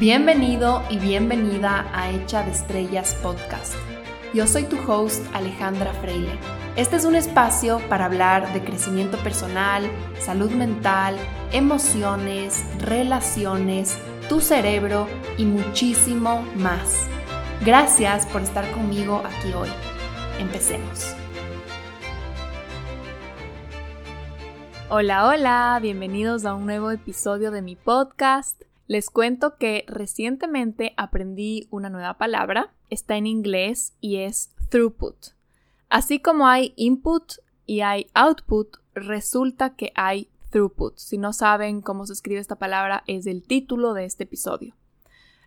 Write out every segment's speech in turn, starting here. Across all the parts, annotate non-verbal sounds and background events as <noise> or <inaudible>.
Bienvenido y bienvenida a Hecha de Estrellas Podcast. Yo soy tu host Alejandra Freile. Este es un espacio para hablar de crecimiento personal, salud mental, emociones, relaciones, tu cerebro y muchísimo más. Gracias por estar conmigo aquí hoy. Empecemos. Hola, hola, bienvenidos a un nuevo episodio de mi podcast. Les cuento que recientemente aprendí una nueva palabra, está en inglés y es throughput. Así como hay input y hay output, resulta que hay throughput. Si no saben cómo se escribe esta palabra, es el título de este episodio.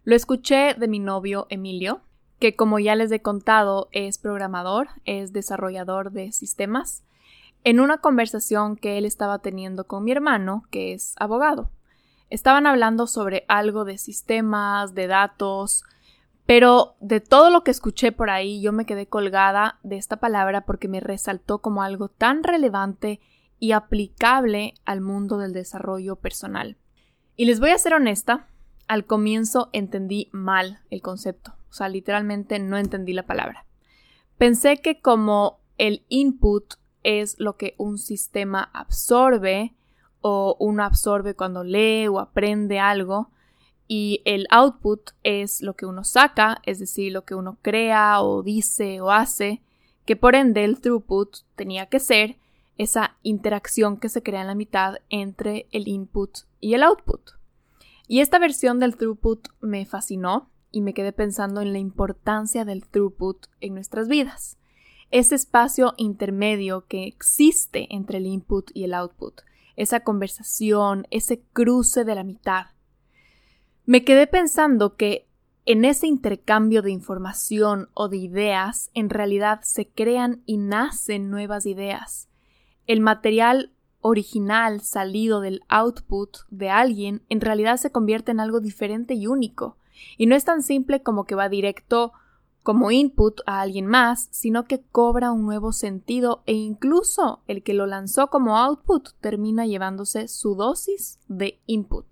Lo escuché de mi novio Emilio, que como ya les he contado es programador, es desarrollador de sistemas, en una conversación que él estaba teniendo con mi hermano, que es abogado. Estaban hablando sobre algo de sistemas, de datos, pero de todo lo que escuché por ahí yo me quedé colgada de esta palabra porque me resaltó como algo tan relevante y aplicable al mundo del desarrollo personal. Y les voy a ser honesta, al comienzo entendí mal el concepto, o sea, literalmente no entendí la palabra. Pensé que como el input es lo que un sistema absorbe o uno absorbe cuando lee o aprende algo y el output es lo que uno saca, es decir, lo que uno crea o dice o hace, que por ende el throughput tenía que ser esa interacción que se crea en la mitad entre el input y el output. Y esta versión del throughput me fascinó y me quedé pensando en la importancia del throughput en nuestras vidas ese espacio intermedio que existe entre el input y el output, esa conversación, ese cruce de la mitad. Me quedé pensando que en ese intercambio de información o de ideas, en realidad se crean y nacen nuevas ideas. El material original salido del output de alguien en realidad se convierte en algo diferente y único. Y no es tan simple como que va directo como input a alguien más, sino que cobra un nuevo sentido e incluso el que lo lanzó como output termina llevándose su dosis de input.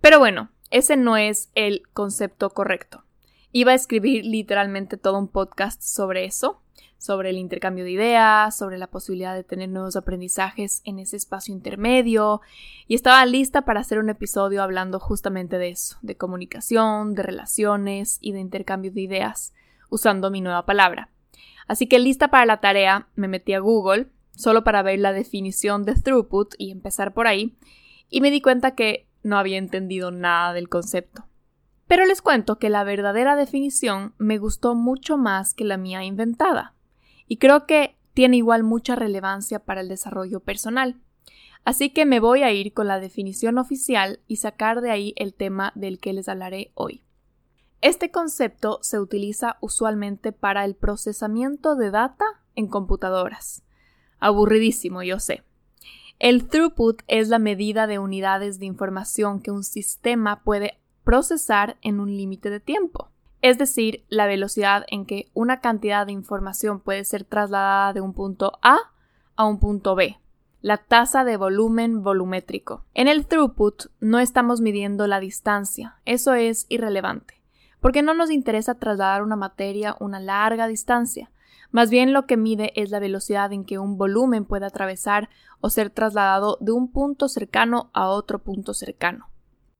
Pero bueno, ese no es el concepto correcto. Iba a escribir literalmente todo un podcast sobre eso, sobre el intercambio de ideas, sobre la posibilidad de tener nuevos aprendizajes en ese espacio intermedio, y estaba lista para hacer un episodio hablando justamente de eso, de comunicación, de relaciones y de intercambio de ideas usando mi nueva palabra. Así que lista para la tarea, me metí a Google solo para ver la definición de throughput y empezar por ahí, y me di cuenta que no había entendido nada del concepto. Pero les cuento que la verdadera definición me gustó mucho más que la mía inventada, y creo que tiene igual mucha relevancia para el desarrollo personal. Así que me voy a ir con la definición oficial y sacar de ahí el tema del que les hablaré hoy. Este concepto se utiliza usualmente para el procesamiento de data en computadoras. Aburridísimo, yo sé. El throughput es la medida de unidades de información que un sistema puede procesar en un límite de tiempo, es decir, la velocidad en que una cantidad de información puede ser trasladada de un punto A a un punto B, la tasa de volumen volumétrico. En el throughput no estamos midiendo la distancia, eso es irrelevante porque no nos interesa trasladar una materia una larga distancia. Más bien lo que mide es la velocidad en que un volumen puede atravesar o ser trasladado de un punto cercano a otro punto cercano.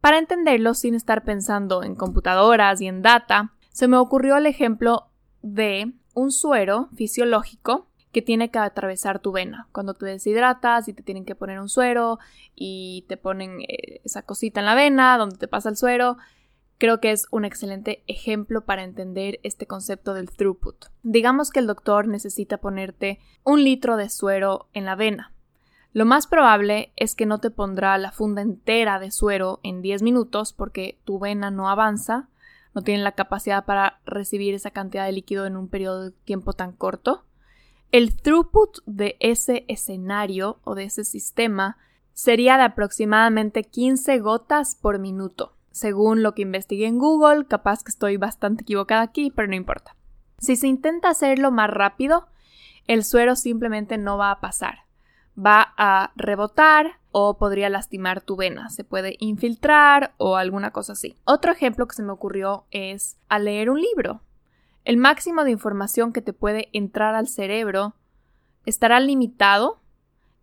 Para entenderlo sin estar pensando en computadoras y en data, se me ocurrió el ejemplo de un suero fisiológico que tiene que atravesar tu vena. Cuando te deshidratas y te tienen que poner un suero y te ponen eh, esa cosita en la vena donde te pasa el suero, Creo que es un excelente ejemplo para entender este concepto del throughput. Digamos que el doctor necesita ponerte un litro de suero en la vena. Lo más probable es que no te pondrá la funda entera de suero en 10 minutos porque tu vena no avanza, no tiene la capacidad para recibir esa cantidad de líquido en un periodo de tiempo tan corto. El throughput de ese escenario o de ese sistema sería de aproximadamente 15 gotas por minuto según lo que investigué en Google, capaz que estoy bastante equivocada aquí, pero no importa. Si se intenta hacerlo más rápido, el suero simplemente no va a pasar. Va a rebotar, o podría lastimar tu vena, se puede infiltrar o alguna cosa así. Otro ejemplo que se me ocurrió es al leer un libro. El máximo de información que te puede entrar al cerebro estará limitado.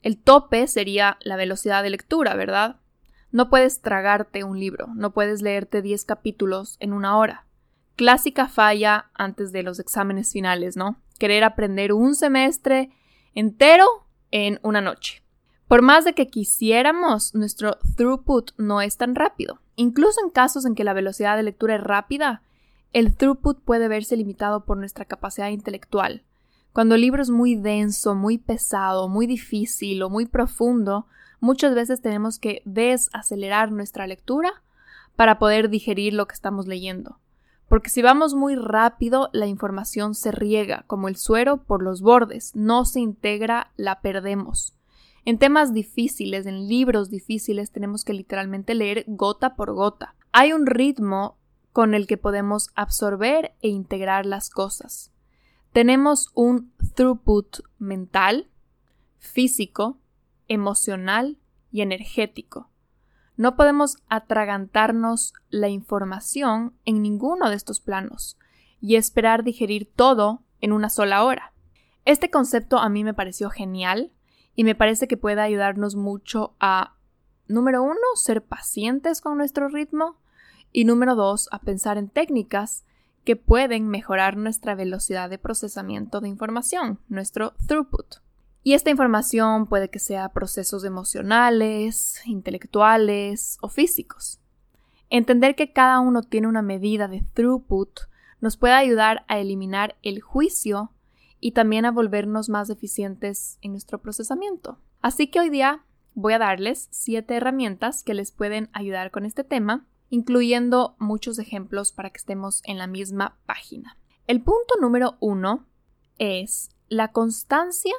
El tope sería la velocidad de lectura, ¿verdad? No puedes tragarte un libro, no puedes leerte 10 capítulos en una hora. Clásica falla antes de los exámenes finales, ¿no? Querer aprender un semestre entero en una noche. Por más de que quisiéramos, nuestro throughput no es tan rápido. Incluso en casos en que la velocidad de lectura es rápida, el throughput puede verse limitado por nuestra capacidad intelectual. Cuando el libro es muy denso, muy pesado, muy difícil o muy profundo, muchas veces tenemos que desacelerar nuestra lectura para poder digerir lo que estamos leyendo. Porque si vamos muy rápido, la información se riega como el suero por los bordes, no se integra, la perdemos. En temas difíciles, en libros difíciles, tenemos que literalmente leer gota por gota. Hay un ritmo con el que podemos absorber e integrar las cosas. Tenemos un throughput mental, físico, emocional y energético. No podemos atragantarnos la información en ninguno de estos planos y esperar digerir todo en una sola hora. Este concepto a mí me pareció genial y me parece que puede ayudarnos mucho a, número uno, ser pacientes con nuestro ritmo y número dos, a pensar en técnicas que pueden mejorar nuestra velocidad de procesamiento de información, nuestro throughput. Y esta información puede que sea procesos emocionales, intelectuales o físicos. Entender que cada uno tiene una medida de throughput nos puede ayudar a eliminar el juicio y también a volvernos más eficientes en nuestro procesamiento. Así que hoy día voy a darles siete herramientas que les pueden ayudar con este tema, incluyendo muchos ejemplos para que estemos en la misma página. El punto número uno es la constancia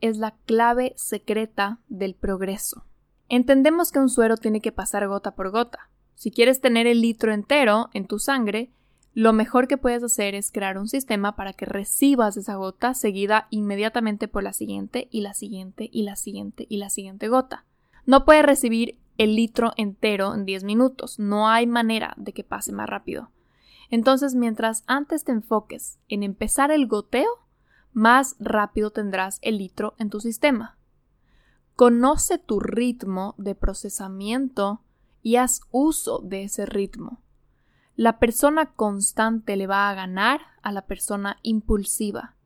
es la clave secreta del progreso. Entendemos que un suero tiene que pasar gota por gota. Si quieres tener el litro entero en tu sangre, lo mejor que puedes hacer es crear un sistema para que recibas esa gota seguida inmediatamente por la siguiente y la siguiente y la siguiente y la siguiente gota. No puedes recibir el litro entero en 10 minutos, no hay manera de que pase más rápido. Entonces, mientras antes te enfoques en empezar el goteo, más rápido tendrás el litro en tu sistema. Conoce tu ritmo de procesamiento y haz uso de ese ritmo. La persona constante le va a ganar a la persona impulsiva.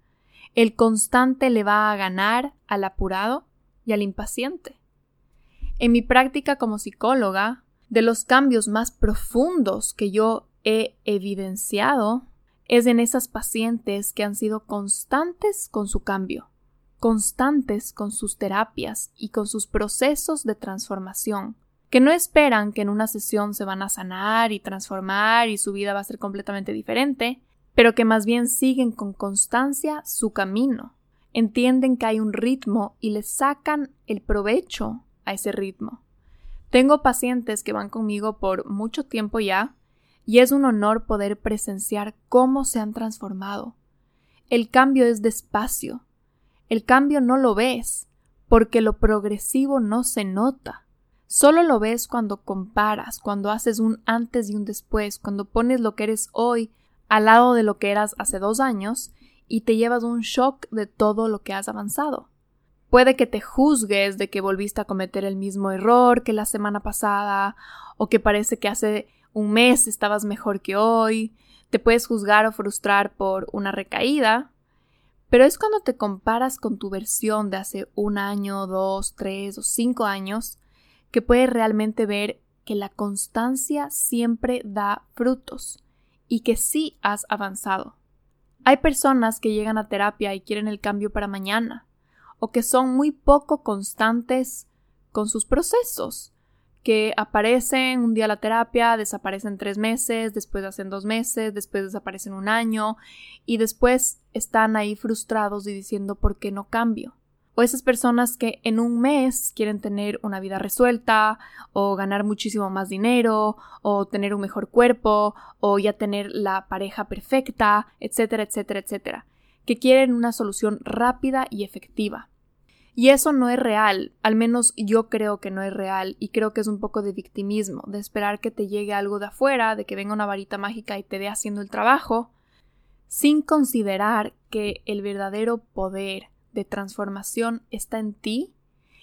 El constante le va a ganar al apurado y al impaciente. En mi práctica como psicóloga, de los cambios más profundos que yo he evidenciado es en esas pacientes que han sido constantes con su cambio, constantes con sus terapias y con sus procesos de transformación, que no esperan que en una sesión se van a sanar y transformar y su vida va a ser completamente diferente, pero que más bien siguen con constancia su camino, entienden que hay un ritmo y le sacan el provecho a ese ritmo. Tengo pacientes que van conmigo por mucho tiempo ya y es un honor poder presenciar cómo se han transformado. El cambio es despacio. El cambio no lo ves porque lo progresivo no se nota. Solo lo ves cuando comparas, cuando haces un antes y un después, cuando pones lo que eres hoy al lado de lo que eras hace dos años y te llevas un shock de todo lo que has avanzado. Puede que te juzgues de que volviste a cometer el mismo error que la semana pasada o que parece que hace un mes estabas mejor que hoy. Te puedes juzgar o frustrar por una recaída, pero es cuando te comparas con tu versión de hace un año, dos, tres o cinco años que puedes realmente ver que la constancia siempre da frutos y que sí has avanzado. Hay personas que llegan a terapia y quieren el cambio para mañana, o que son muy poco constantes con sus procesos, que aparecen un día a la terapia, desaparecen tres meses, después hacen dos meses, después desaparecen un año y después están ahí frustrados y diciendo ¿por qué no cambio? o esas personas que en un mes quieren tener una vida resuelta o ganar muchísimo más dinero o tener un mejor cuerpo o ya tener la pareja perfecta, etcétera, etcétera, etcétera, que quieren una solución rápida y efectiva. Y eso no es real, al menos yo creo que no es real y creo que es un poco de victimismo, de esperar que te llegue algo de afuera, de que venga una varita mágica y te dé haciendo el trabajo, sin considerar que el verdadero poder de transformación está en ti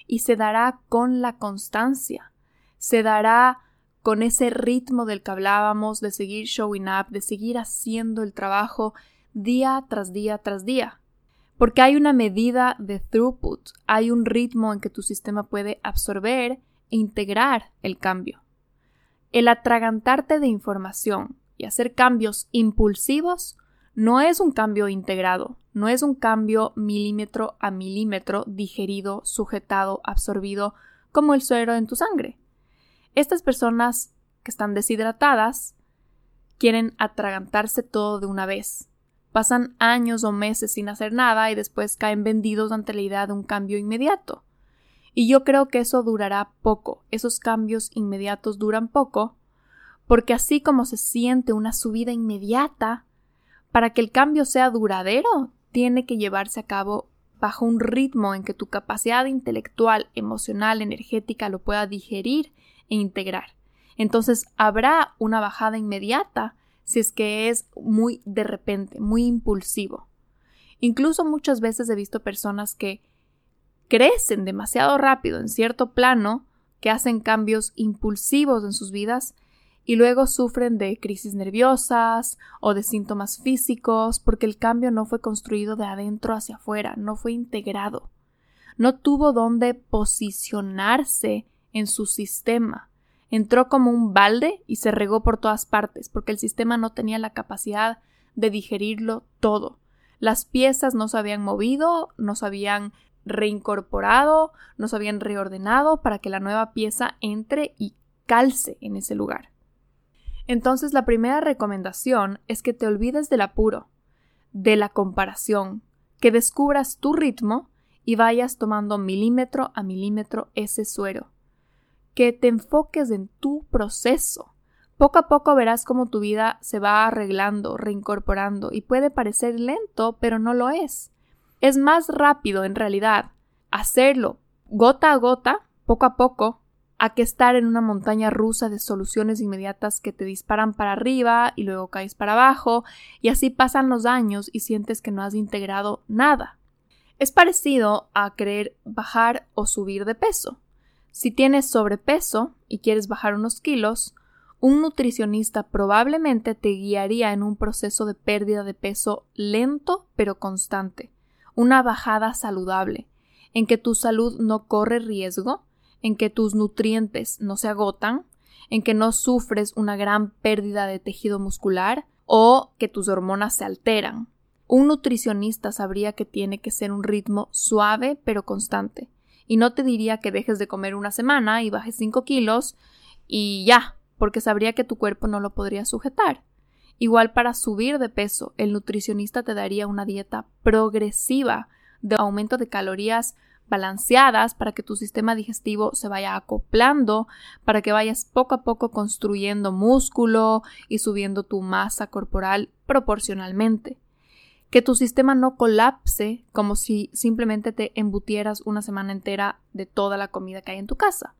y se dará con la constancia, se dará con ese ritmo del que hablábamos, de seguir showing up, de seguir haciendo el trabajo día tras día tras día. Porque hay una medida de throughput, hay un ritmo en que tu sistema puede absorber e integrar el cambio. El atragantarte de información y hacer cambios impulsivos no es un cambio integrado, no es un cambio milímetro a milímetro digerido, sujetado, absorbido como el suero en tu sangre. Estas personas que están deshidratadas quieren atragantarse todo de una vez. Pasan años o meses sin hacer nada y después caen vendidos ante la idea de un cambio inmediato. Y yo creo que eso durará poco, esos cambios inmediatos duran poco, porque así como se siente una subida inmediata, para que el cambio sea duradero, tiene que llevarse a cabo bajo un ritmo en que tu capacidad intelectual, emocional, energética lo pueda digerir e integrar. Entonces habrá una bajada inmediata si es que es muy de repente, muy impulsivo. Incluso muchas veces he visto personas que crecen demasiado rápido en cierto plano, que hacen cambios impulsivos en sus vidas y luego sufren de crisis nerviosas o de síntomas físicos porque el cambio no fue construido de adentro hacia afuera, no fue integrado, no tuvo dónde posicionarse en su sistema entró como un balde y se regó por todas partes, porque el sistema no tenía la capacidad de digerirlo todo. Las piezas no se habían movido, no se habían reincorporado, no se habían reordenado para que la nueva pieza entre y calce en ese lugar. Entonces la primera recomendación es que te olvides del apuro, de la comparación, que descubras tu ritmo y vayas tomando milímetro a milímetro ese suero que te enfoques en tu proceso. Poco a poco verás cómo tu vida se va arreglando, reincorporando y puede parecer lento, pero no lo es. Es más rápido en realidad hacerlo gota a gota, poco a poco, a que estar en una montaña rusa de soluciones inmediatas que te disparan para arriba y luego caes para abajo, y así pasan los años y sientes que no has integrado nada. Es parecido a querer bajar o subir de peso. Si tienes sobrepeso y quieres bajar unos kilos, un nutricionista probablemente te guiaría en un proceso de pérdida de peso lento pero constante, una bajada saludable, en que tu salud no corre riesgo, en que tus nutrientes no se agotan, en que no sufres una gran pérdida de tejido muscular o que tus hormonas se alteran. Un nutricionista sabría que tiene que ser un ritmo suave pero constante, y no te diría que dejes de comer una semana y bajes 5 kilos y ya, porque sabría que tu cuerpo no lo podría sujetar. Igual para subir de peso, el nutricionista te daría una dieta progresiva de aumento de calorías balanceadas para que tu sistema digestivo se vaya acoplando, para que vayas poco a poco construyendo músculo y subiendo tu masa corporal proporcionalmente que tu sistema no colapse como si simplemente te embutieras una semana entera de toda la comida que hay en tu casa.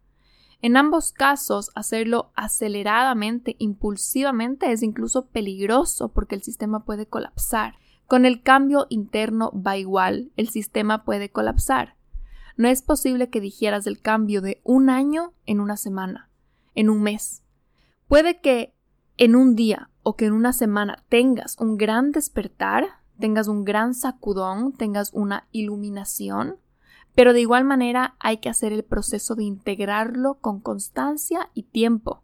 En ambos casos, hacerlo aceleradamente, impulsivamente, es incluso peligroso porque el sistema puede colapsar. Con el cambio interno va igual, el sistema puede colapsar. No es posible que digieras el cambio de un año en una semana, en un mes. Puede que en un día o que en una semana tengas un gran despertar, tengas un gran sacudón, tengas una iluminación, pero de igual manera hay que hacer el proceso de integrarlo con constancia y tiempo.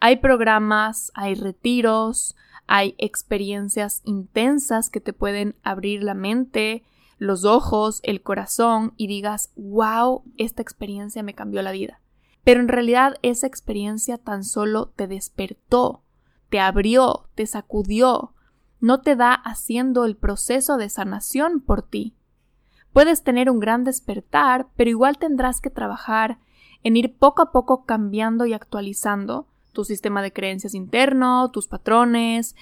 Hay programas, hay retiros, hay experiencias intensas que te pueden abrir la mente, los ojos, el corazón y digas, wow, esta experiencia me cambió la vida. Pero en realidad esa experiencia tan solo te despertó, te abrió, te sacudió, no te da haciendo el proceso de sanación por ti. Puedes tener un gran despertar, pero igual tendrás que trabajar en ir poco a poco cambiando y actualizando tu sistema de creencias interno, tus patrones,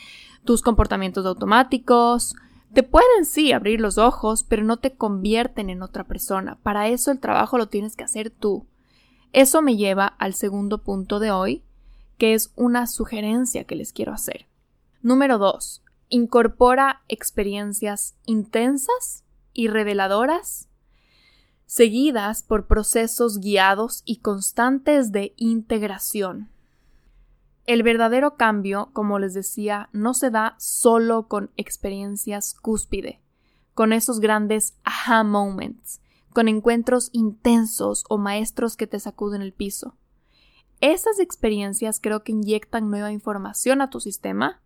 tus comportamientos automáticos, Te pueden sí abrir los ojos, pero no te convierten en otra persona. Para eso el trabajo lo tienes que hacer tú. Eso me lleva al segundo punto de hoy, que es una sugerencia que les quiero hacer. Número 2. Incorpora experiencias intensas y reveladoras, seguidas por procesos guiados y constantes de integración. El verdadero cambio, como les decía, no se da solo con experiencias cúspide, con esos grandes aha moments, con encuentros intensos o maestros que te sacuden el piso. Esas experiencias creo que inyectan nueva información a tu sistema,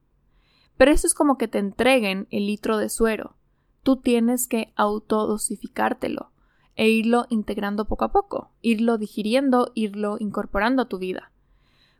pero eso es como que te entreguen el litro de suero. Tú tienes que autodosificártelo e irlo integrando poco a poco, irlo digiriendo, irlo incorporando a tu vida.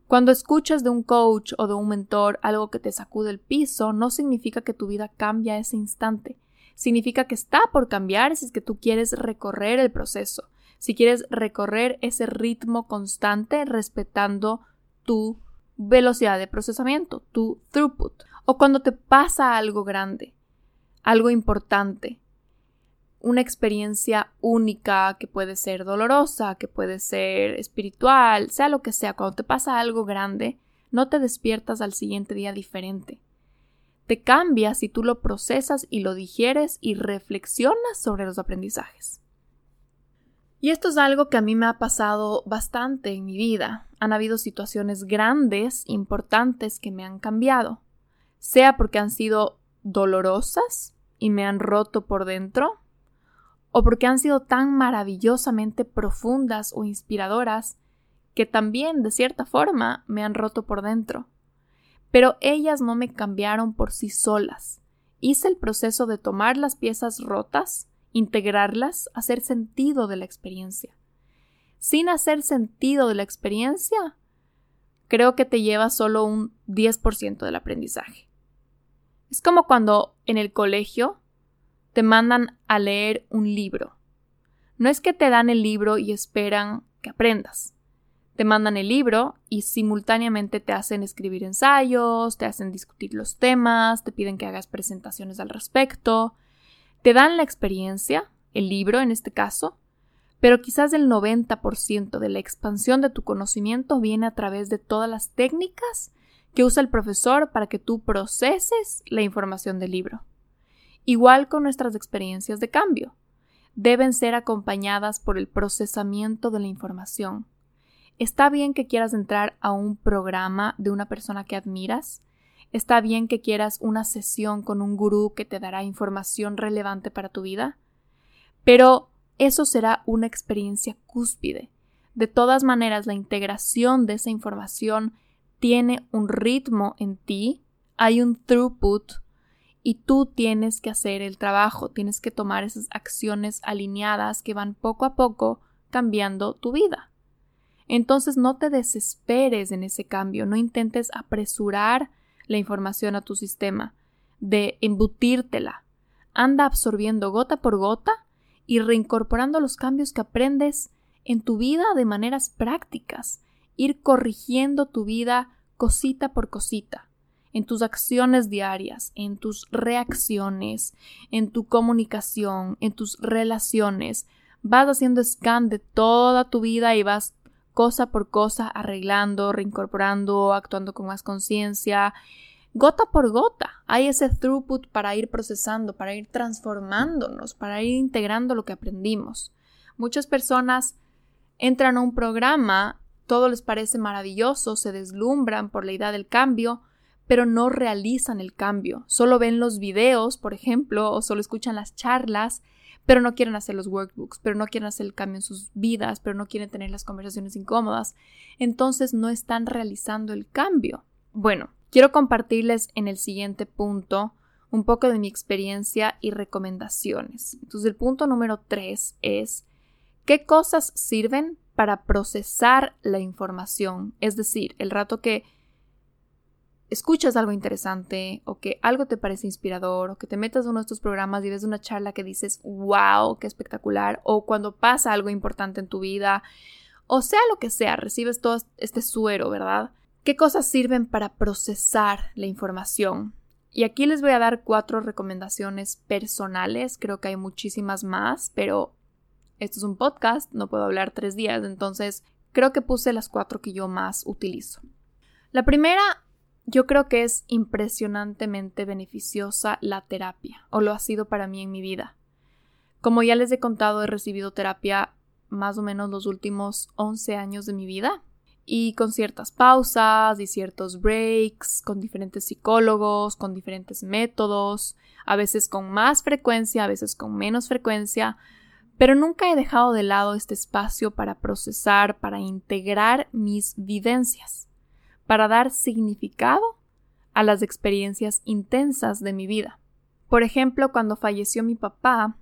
Cuando escuchas de un coach o de un mentor algo que te sacude el piso, no significa que tu vida cambia ese instante significa que está por cambiar si es que tú quieres recorrer el proceso, si quieres recorrer ese ritmo constante respetando tu velocidad de procesamiento, tu throughput, o cuando te pasa algo grande, algo importante, una experiencia única que puede ser dolorosa, que puede ser espiritual, sea lo que sea, cuando te pasa algo grande, no te despiertas al siguiente día diferente te cambia si tú lo procesas y lo digieres y reflexionas sobre los aprendizajes. Y esto es algo que a mí me ha pasado bastante en mi vida. Han habido situaciones grandes, importantes que me han cambiado, sea porque han sido dolorosas y me han roto por dentro, o porque han sido tan maravillosamente profundas o inspiradoras que también, de cierta forma, me han roto por dentro. Pero ellas no me cambiaron por sí solas. Hice el proceso de tomar las piezas rotas, integrarlas, hacer sentido de la experiencia. Sin hacer sentido de la experiencia, creo que te lleva solo un 10% del aprendizaje. Es como cuando en el colegio te mandan a leer un libro. No es que te dan el libro y esperan que aprendas. Te mandan el libro y simultáneamente te hacen escribir ensayos, te hacen discutir los temas, te piden que hagas presentaciones al respecto, te dan la experiencia, el libro en este caso, pero quizás el 90% de la expansión de tu conocimiento viene a través de todas las técnicas que usa el profesor para que tú proceses la información del libro. Igual con nuestras experiencias de cambio. Deben ser acompañadas por el procesamiento de la información. Está bien que quieras entrar a un programa de una persona que admiras. Está bien que quieras una sesión con un gurú que te dará información relevante para tu vida. Pero eso será una experiencia cúspide. De todas maneras, la integración de esa información tiene un ritmo en ti, hay un throughput y tú tienes que hacer el trabajo, tienes que tomar esas acciones alineadas que van poco a poco cambiando tu vida. Entonces no te desesperes en ese cambio, no intentes apresurar la información a tu sistema, de embutírtela. Anda absorbiendo gota por gota y reincorporando los cambios que aprendes en tu vida de maneras prácticas, ir corrigiendo tu vida cosita por cosita, en tus acciones diarias, en tus reacciones, en tu comunicación, en tus relaciones. Vas haciendo scan de toda tu vida y vas cosa por cosa, arreglando, reincorporando, actuando con más conciencia, gota por gota. Hay ese throughput para ir procesando, para ir transformándonos, para ir integrando lo que aprendimos. Muchas personas entran a un programa, todo les parece maravilloso, se deslumbran por la idea del cambio, pero no realizan el cambio. Solo ven los videos, por ejemplo, o solo escuchan las charlas pero no quieren hacer los workbooks, pero no quieren hacer el cambio en sus vidas, pero no quieren tener las conversaciones incómodas, entonces no están realizando el cambio. Bueno, quiero compartirles en el siguiente punto un poco de mi experiencia y recomendaciones. Entonces el punto número tres es ¿qué cosas sirven para procesar la información? Es decir, el rato que escuchas algo interesante o que algo te parece inspirador o que te metas uno de estos programas y ves una charla que dices, wow, qué espectacular, o cuando pasa algo importante en tu vida, o sea lo que sea, recibes todo este suero, ¿verdad? ¿Qué cosas sirven para procesar la información? Y aquí les voy a dar cuatro recomendaciones personales, creo que hay muchísimas más, pero esto es un podcast, no puedo hablar tres días, entonces creo que puse las cuatro que yo más utilizo. La primera, yo creo que es impresionantemente beneficiosa la terapia, o lo ha sido para mí en mi vida. Como ya les he contado, he recibido terapia más o menos los últimos 11 años de mi vida y con ciertas pausas y ciertos breaks, con diferentes psicólogos, con diferentes métodos, a veces con más frecuencia, a veces con menos frecuencia, pero nunca he dejado de lado este espacio para procesar, para integrar mis vivencias, para dar significado a las experiencias intensas de mi vida. Por ejemplo, cuando falleció mi papá,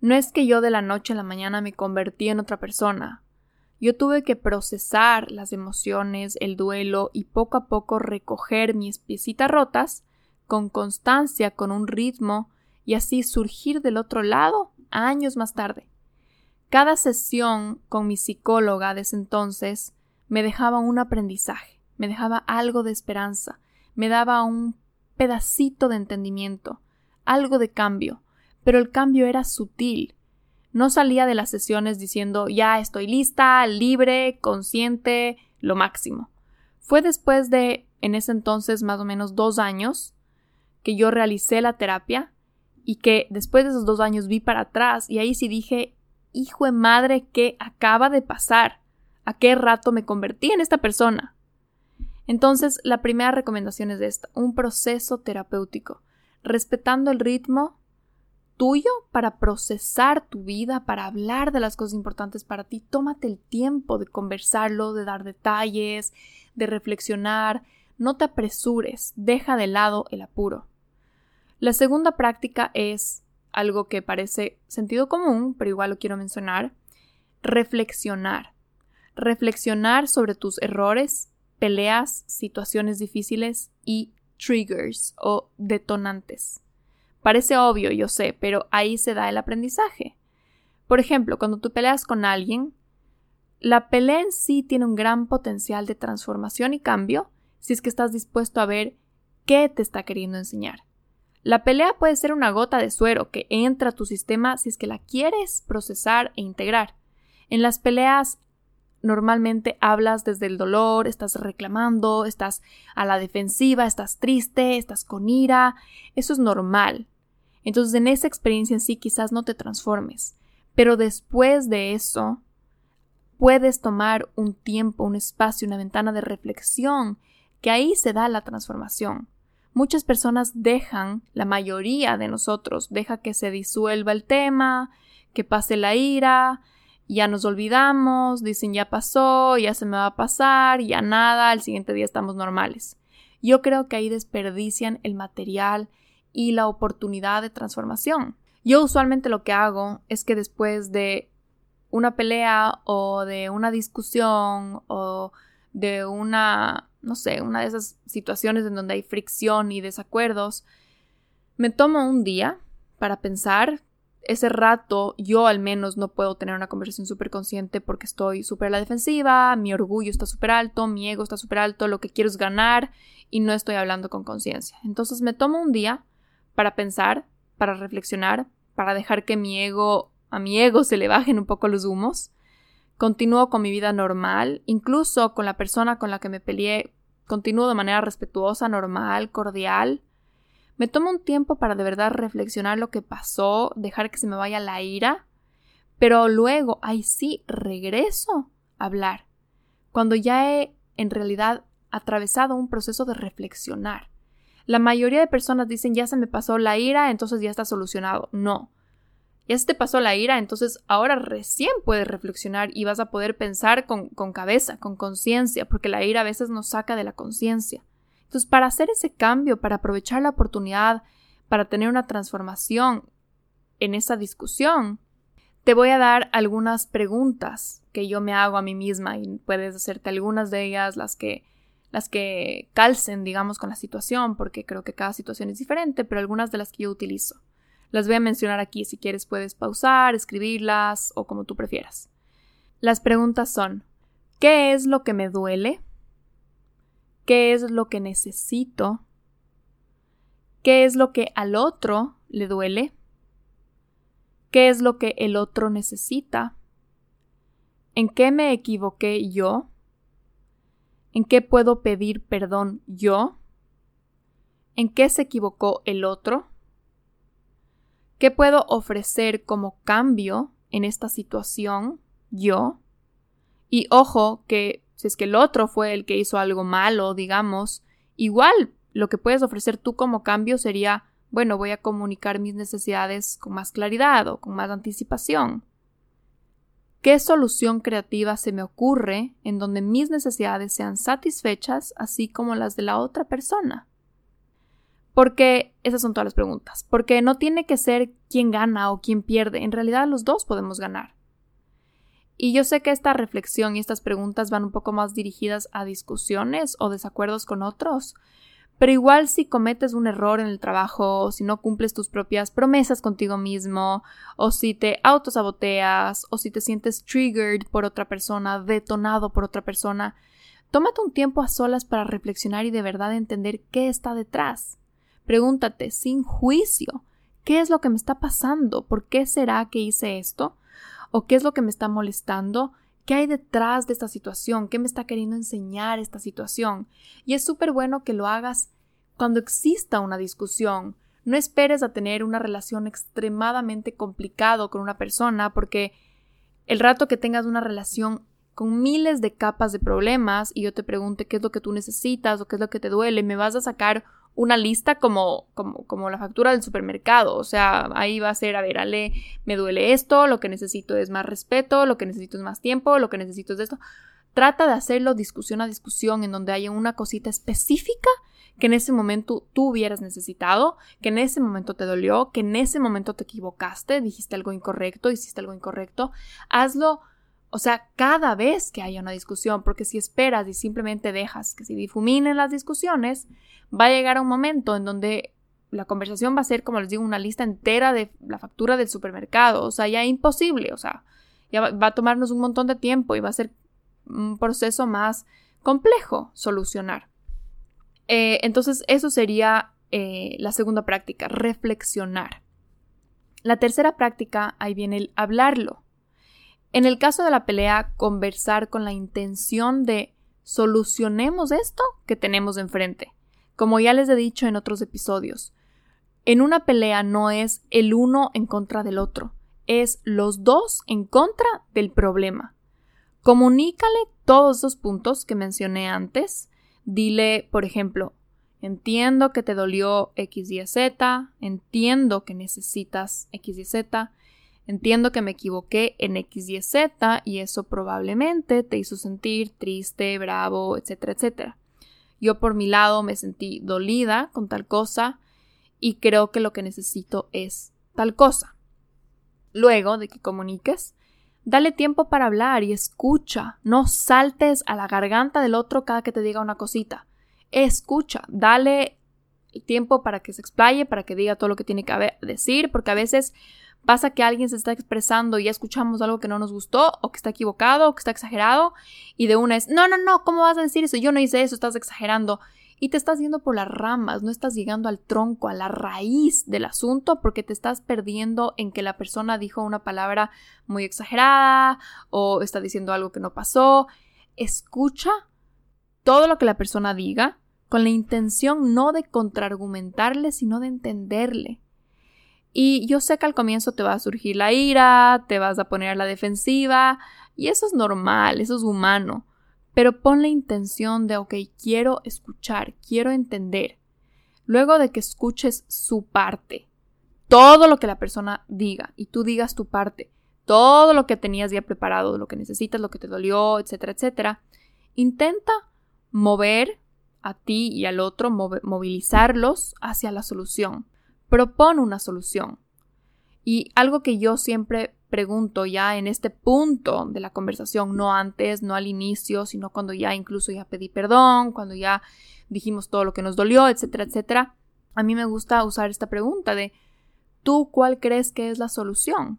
no es que yo de la noche a la mañana me convertí en otra persona. Yo tuve que procesar las emociones, el duelo y poco a poco recoger mis piecitas rotas con constancia, con un ritmo y así surgir del otro lado años más tarde. Cada sesión con mi psicóloga desde entonces me dejaba un aprendizaje, me dejaba algo de esperanza, me daba un pedacito de entendimiento, algo de cambio, pero el cambio era sutil. No salía de las sesiones diciendo ya estoy lista, libre, consciente, lo máximo. Fue después de, en ese entonces, más o menos dos años, que yo realicé la terapia y que después de esos dos años vi para atrás y ahí sí dije, hijo de madre, ¿qué acaba de pasar? ¿A qué rato me convertí en esta persona? Entonces, la primera recomendación es esta, un proceso terapéutico, respetando el ritmo tuyo para procesar tu vida, para hablar de las cosas importantes para ti. Tómate el tiempo de conversarlo, de dar detalles, de reflexionar. No te apresures, deja de lado el apuro. La segunda práctica es algo que parece sentido común, pero igual lo quiero mencionar, reflexionar. Reflexionar sobre tus errores, peleas, situaciones difíciles y triggers o detonantes. Parece obvio, yo sé, pero ahí se da el aprendizaje. Por ejemplo, cuando tú peleas con alguien, la pelea en sí tiene un gran potencial de transformación y cambio si es que estás dispuesto a ver qué te está queriendo enseñar. La pelea puede ser una gota de suero que entra a tu sistema si es que la quieres procesar e integrar. En las peleas normalmente hablas desde el dolor, estás reclamando, estás a la defensiva, estás triste, estás con ira. Eso es normal. Entonces en esa experiencia en sí quizás no te transformes. Pero después de eso, puedes tomar un tiempo, un espacio, una ventana de reflexión, que ahí se da la transformación. Muchas personas dejan, la mayoría de nosotros, deja que se disuelva el tema, que pase la ira, ya nos olvidamos, dicen ya pasó, ya se me va a pasar, ya nada, al siguiente día estamos normales. Yo creo que ahí desperdician el material y la oportunidad de transformación. Yo usualmente lo que hago es que después de una pelea o de una discusión o de una, no sé, una de esas situaciones en donde hay fricción y desacuerdos, me tomo un día para pensar ese rato yo al menos no puedo tener una conversación súper consciente porque estoy súper a la defensiva, mi orgullo está súper alto, mi ego está súper alto, lo que quiero es ganar y no estoy hablando con conciencia. Entonces me tomo un día para pensar, para reflexionar, para dejar que mi ego, a mi ego se le bajen un poco los humos. Continúo con mi vida normal, incluso con la persona con la que me peleé, continúo de manera respetuosa, normal, cordial, me tomo un tiempo para de verdad reflexionar lo que pasó, dejar que se me vaya la ira, pero luego, ahí sí, regreso a hablar, cuando ya he en realidad atravesado un proceso de reflexionar. La mayoría de personas dicen ya se me pasó la ira, entonces ya está solucionado. No. Ya se te pasó la ira, entonces ahora recién puedes reflexionar y vas a poder pensar con, con cabeza, con conciencia, porque la ira a veces nos saca de la conciencia. Entonces, para hacer ese cambio, para aprovechar la oportunidad, para tener una transformación en esa discusión, te voy a dar algunas preguntas que yo me hago a mí misma y puedes hacerte algunas de ellas las que las que calcen, digamos, con la situación, porque creo que cada situación es diferente, pero algunas de las que yo utilizo. Las voy a mencionar aquí, si quieres puedes pausar, escribirlas o como tú prefieras. Las preguntas son, ¿qué es lo que me duele? qué es lo que necesito, ¿Qué es lo que al otro le duele? ¿Qué es lo que el otro necesita? ¿En qué me equivoqué yo? ¿En qué puedo pedir perdón yo? ¿En qué se equivocó el otro? ¿Qué puedo ofrecer como cambio en esta situación yo? Y ojo que si es que el otro fue el que hizo algo malo, digamos, igual lo que puedes ofrecer tú como cambio sería, bueno, voy a comunicar mis necesidades con más claridad o con más anticipación. ¿Qué solución creativa se me ocurre en donde mis necesidades sean satisfechas así como las de la otra persona? Porque esas son todas las preguntas. Porque no tiene que ser quién gana o quién pierde. En realidad los dos podemos ganar. Y yo sé que esta reflexión y estas preguntas van un poco más dirigidas a discusiones o desacuerdos con otros. Pero igual si cometes un error en el trabajo, o si no cumples tus propias promesas contigo mismo, o si te autosaboteas, o si te sientes triggered por otra persona, detonado por otra persona, tómate un tiempo a solas para reflexionar y de verdad entender qué está detrás. Pregúntate, sin juicio, ¿qué es lo que me está pasando? ¿Por qué será que hice esto? ¿O qué es lo que me está molestando? ¿Qué hay detrás de esta situación? ¿Qué me está queriendo enseñar esta situación? Y es súper bueno que lo hagas cuando exista una discusión. No esperes a tener una relación extremadamente complicada con una persona porque el rato que tengas una relación con miles de capas de problemas y yo te pregunte qué es lo que tú necesitas o qué es lo que te duele, me vas a sacar una lista como, como, como la factura del supermercado. O sea, ahí va a ser, a ver, Ale, me duele esto, lo que necesito es más respeto, lo que necesito es más tiempo, lo que necesito es esto. Trata de hacerlo discusión a discusión en donde haya una cosita específica que en ese momento tú hubieras necesitado, que en ese momento te dolió, que en ese momento te equivocaste, dijiste algo incorrecto, hiciste algo incorrecto. Hazlo o sea, cada vez que haya una discusión, porque si esperas y simplemente dejas que se difuminen las discusiones, va a llegar un momento en donde la conversación va a ser, como les digo, una lista entera de la factura del supermercado. O sea, ya imposible. O sea, ya va, a tomarnos un montón de tiempo y va a ser un proceso más complejo solucionar. Eh, entonces, eso sería eh, la segunda práctica, reflexionar. La tercera práctica, ahí viene el hablarlo. En el caso de la pelea, conversar con la intención de solucionemos esto que tenemos enfrente. Como ya les he dicho en otros episodios, en una pelea no es el uno en contra del otro, es los dos en contra del problema. Comunícale todos los puntos que mencioné antes. Dile, por ejemplo, entiendo que te dolió X, Y, Z, entiendo que necesitas X, Y, Z, Entiendo que me equivoqué en X, Y, Z y eso probablemente te hizo sentir triste, bravo, etcétera, etcétera. Yo por mi lado me sentí dolida con tal cosa y creo que lo que necesito es tal cosa. Luego de que comuniques, dale tiempo para hablar y escucha. No saltes a la garganta del otro cada que te diga una cosita. Escucha, dale tiempo para que se explaye, para que diga todo lo que tiene que decir, porque a veces pasa que alguien se está expresando y ya escuchamos algo que no nos gustó o que está equivocado o que está exagerado y de una es, no, no, no, ¿cómo vas a decir eso? Yo no hice eso, estás exagerando. Y te estás yendo por las ramas, no estás llegando al tronco, a la raíz del asunto, porque te estás perdiendo en que la persona dijo una palabra muy exagerada o está diciendo algo que no pasó. Escucha todo lo que la persona diga con la intención no de contraargumentarle, sino de entenderle. Y yo sé que al comienzo te va a surgir la ira, te vas a poner a la defensiva, y eso es normal, eso es humano. Pero pon la intención de, ok, quiero escuchar, quiero entender. Luego de que escuches su parte, todo lo que la persona diga y tú digas tu parte, todo lo que tenías ya preparado, lo que necesitas, lo que te dolió, etcétera, etcétera, intenta mover a ti y al otro, movilizarlos hacia la solución propone una solución. Y algo que yo siempre pregunto ya en este punto de la conversación, no antes, no al inicio, sino cuando ya incluso ya pedí perdón, cuando ya dijimos todo lo que nos dolió, etcétera, etcétera, a mí me gusta usar esta pregunta de ¿tú cuál crees que es la solución?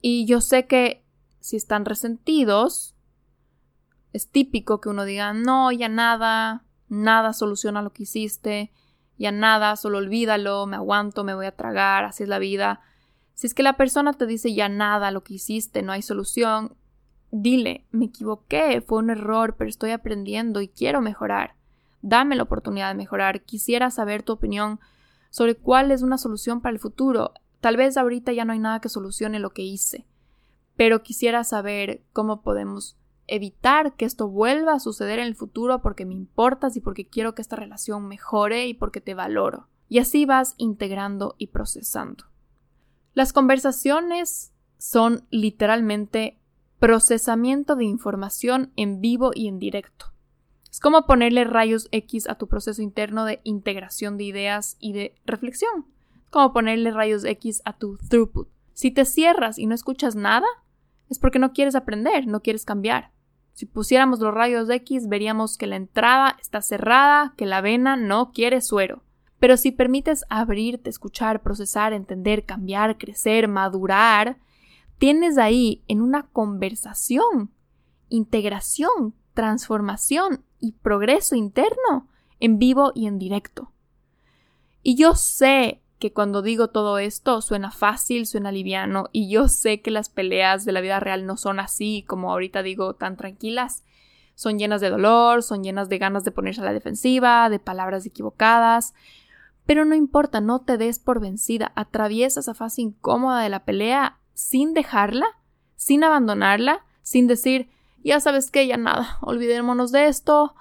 Y yo sé que si están resentidos, es típico que uno diga, no, ya nada, nada soluciona lo que hiciste, ya nada, solo olvídalo, me aguanto, me voy a tragar, así es la vida. Si es que la persona te dice ya nada, lo que hiciste, no hay solución, dile, me equivoqué, fue un error, pero estoy aprendiendo y quiero mejorar. Dame la oportunidad de mejorar. Quisiera saber tu opinión sobre cuál es una solución para el futuro. Tal vez ahorita ya no hay nada que solucione lo que hice, pero quisiera saber cómo podemos evitar que esto vuelva a suceder en el futuro porque me importas y porque quiero que esta relación mejore y porque te valoro. Y así vas integrando y procesando. Las conversaciones son literalmente procesamiento de información en vivo y en directo. Es como ponerle rayos X a tu proceso interno de integración de ideas y de reflexión. Como ponerle rayos X a tu throughput. Si te cierras y no escuchas nada, es porque no quieres aprender, no quieres cambiar. Si pusiéramos los rayos X, veríamos que la entrada está cerrada, que la vena no quiere suero. Pero si permites abrirte, escuchar, procesar, entender, cambiar, crecer, madurar, tienes ahí en una conversación, integración, transformación y progreso interno en vivo y en directo. Y yo sé que cuando digo todo esto suena fácil, suena liviano, y yo sé que las peleas de la vida real no son así como ahorita digo tan tranquilas. Son llenas de dolor, son llenas de ganas de ponerse a la defensiva, de palabras equivocadas. Pero no importa, no te des por vencida, atraviesa esa fase incómoda de la pelea sin dejarla, sin abandonarla, sin decir, ya sabes que ya nada, olvidémonos de esto,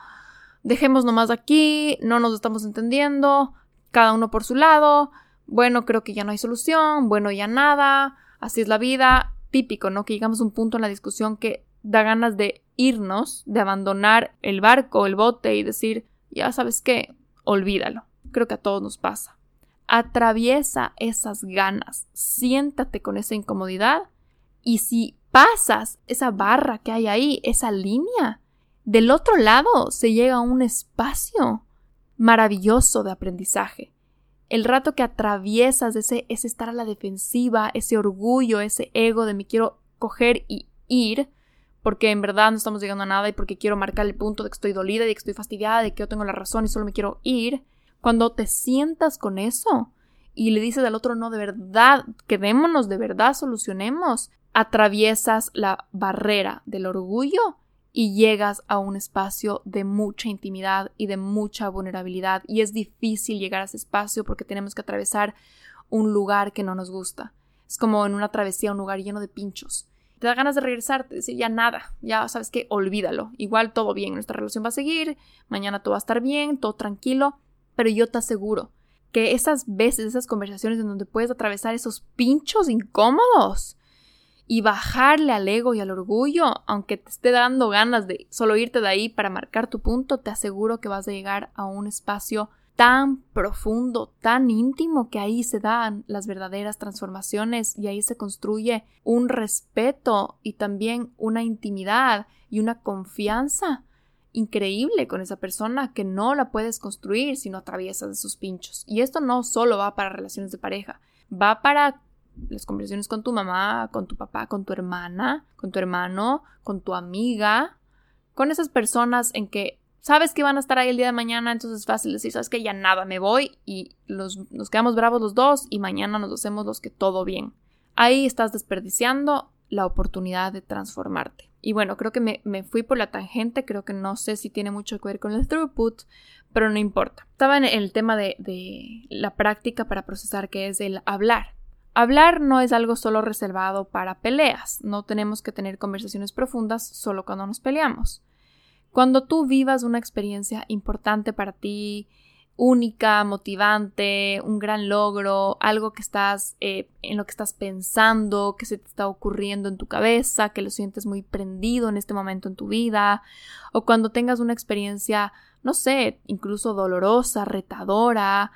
dejemos nomás aquí, no nos estamos entendiendo, cada uno por su lado, bueno, creo que ya no hay solución, bueno, ya nada, así es la vida, típico, ¿no? Que llegamos a un punto en la discusión que da ganas de irnos, de abandonar el barco, el bote y decir, ya sabes qué, olvídalo. Creo que a todos nos pasa. Atraviesa esas ganas, siéntate con esa incomodidad y si pasas esa barra que hay ahí, esa línea, del otro lado se llega a un espacio maravilloso de aprendizaje. El rato que atraviesas ese, ese estar a la defensiva, ese orgullo, ese ego de me quiero coger y ir, porque en verdad no estamos llegando a nada y porque quiero marcar el punto de que estoy dolida, de que estoy fastidiada, de que yo tengo la razón y solo me quiero ir, cuando te sientas con eso y le dices al otro, no, de verdad, quedémonos, de verdad, solucionemos, atraviesas la barrera del orgullo y llegas a un espacio de mucha intimidad y de mucha vulnerabilidad. Y es difícil llegar a ese espacio porque tenemos que atravesar un lugar que no nos gusta. Es como en una travesía, un lugar lleno de pinchos. Te da ganas de regresarte, decir ya nada, ya sabes que olvídalo. Igual todo bien, nuestra relación va a seguir, mañana todo va a estar bien, todo tranquilo, pero yo te aseguro que esas veces, esas conversaciones en donde puedes atravesar esos pinchos incómodos y bajarle al ego y al orgullo, aunque te esté dando ganas de solo irte de ahí para marcar tu punto, te aseguro que vas a llegar a un espacio tan profundo, tan íntimo, que ahí se dan las verdaderas transformaciones y ahí se construye un respeto y también una intimidad y una confianza increíble con esa persona que no la puedes construir si no atraviesas esos pinchos. Y esto no solo va para relaciones de pareja, va para las conversaciones con tu mamá, con tu papá, con tu hermana, con tu hermano, con tu amiga, con esas personas en que sabes que van a estar ahí el día de mañana, entonces es fácil decir, sabes que ya nada, me voy y nos quedamos bravos los dos y mañana nos hacemos los que todo bien. Ahí estás desperdiciando la oportunidad de transformarte. Y bueno, creo que me, fui por la tangente, creo que no sé si tiene mucho que ver con el throughput, pero no importa. Estaba en el tema de, de la práctica para procesar, que es el hablar. Hablar no es algo solo reservado para peleas, no tenemos que tener conversaciones profundas solo cuando nos peleamos. Cuando tú vivas una experiencia importante para ti, única, motivante, un gran logro, algo que estás eh, en lo que estás pensando, que se te está ocurriendo en tu cabeza, que lo sientes muy prendido en este momento en tu vida, o cuando tengas una experiencia, no sé, incluso dolorosa, retadora,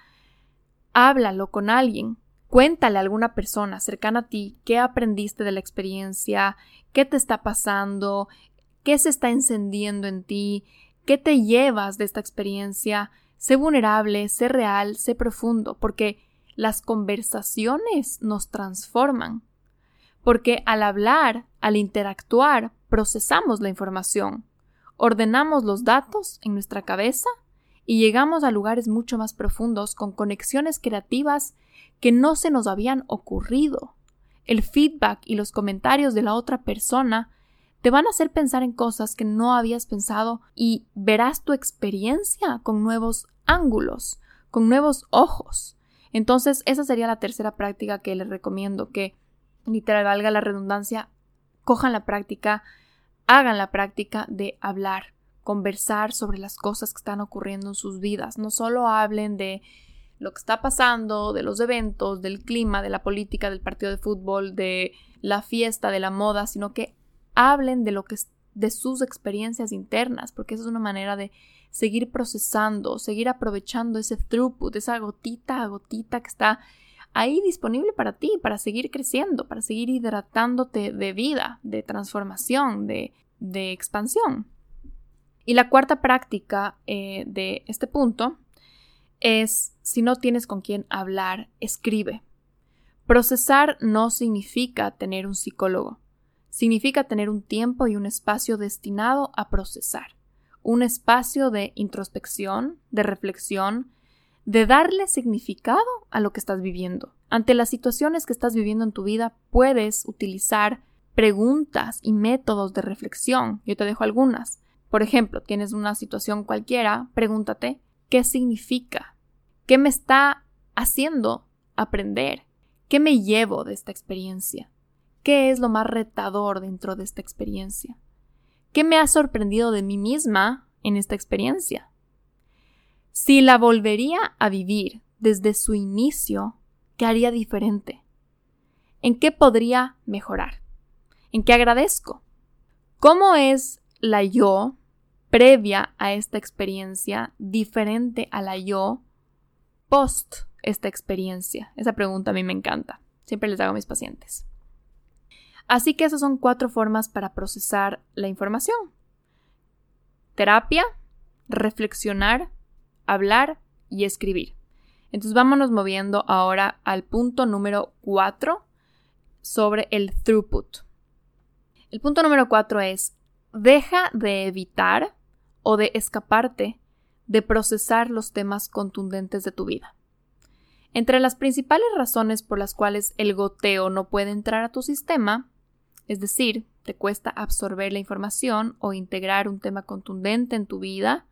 háblalo con alguien. Cuéntale a alguna persona cercana a ti qué aprendiste de la experiencia, qué te está pasando, qué se está encendiendo en ti, qué te llevas de esta experiencia, Sé vulnerable, sé real, sé profundo, porque las conversaciones nos transforman. Porque al hablar, al interactuar, procesamos la información, ordenamos los datos en nuestra cabeza y llegamos a lugares mucho más profundos con conexiones creativas que no se nos habían ocurrido. El feedback y los comentarios de la otra persona te van a hacer pensar en cosas que no habías pensado y verás tu experiencia con nuevos ángulos, con nuevos ojos. Entonces, esa sería la tercera práctica que les recomiendo, que literal valga la redundancia, cojan la práctica, hagan la práctica de hablar, conversar sobre las cosas que están ocurriendo en sus vidas. No solo hablen de lo que está pasando, de los eventos, del clima, de la política, del partido de fútbol, de la fiesta, de la moda, sino que hablen de lo que de sus experiencias internas, porque esa es una manera de seguir procesando, seguir aprovechando ese throughput, esa gotita a gotita que está ahí disponible para ti, para seguir creciendo, para seguir hidratándote de vida, de transformación, de, de expansión. Y la cuarta práctica eh, de este punto es, si no tienes con quién hablar, escribe. Procesar no significa tener un psicólogo, significa tener un tiempo y un espacio destinado a procesar, un espacio de introspección, de reflexión, de darle significado a lo que estás viviendo. Ante las situaciones que estás viviendo en tu vida, puedes utilizar preguntas y métodos de reflexión. Yo te dejo algunas. Por ejemplo, tienes una situación cualquiera, pregúntate, ¿qué significa? ¿Qué me está haciendo aprender? ¿Qué me llevo de esta experiencia? ¿Qué es lo más retador dentro de esta experiencia? ¿Qué me ha sorprendido de mí misma en esta experiencia? Si la volvería a vivir desde su inicio, ¿qué haría diferente? ¿En qué podría mejorar? ¿En qué agradezco? ¿Cómo es la yo previa a esta experiencia diferente a la yo post esta experiencia? Esa pregunta a mí me encanta. Siempre les hago a mis pacientes. Así que esas son cuatro formas para procesar la información. Terapia, reflexionar, hablar y escribir. Entonces vámonos moviendo ahora al punto número cuatro sobre el throughput. El punto número cuatro es deja de evitar o de escaparte de procesar los temas contundentes de tu vida. Entre las principales razones por las cuales el goteo no puede entrar a tu sistema, es decir, te cuesta absorber la información o integrar un tema contundente en tu vida,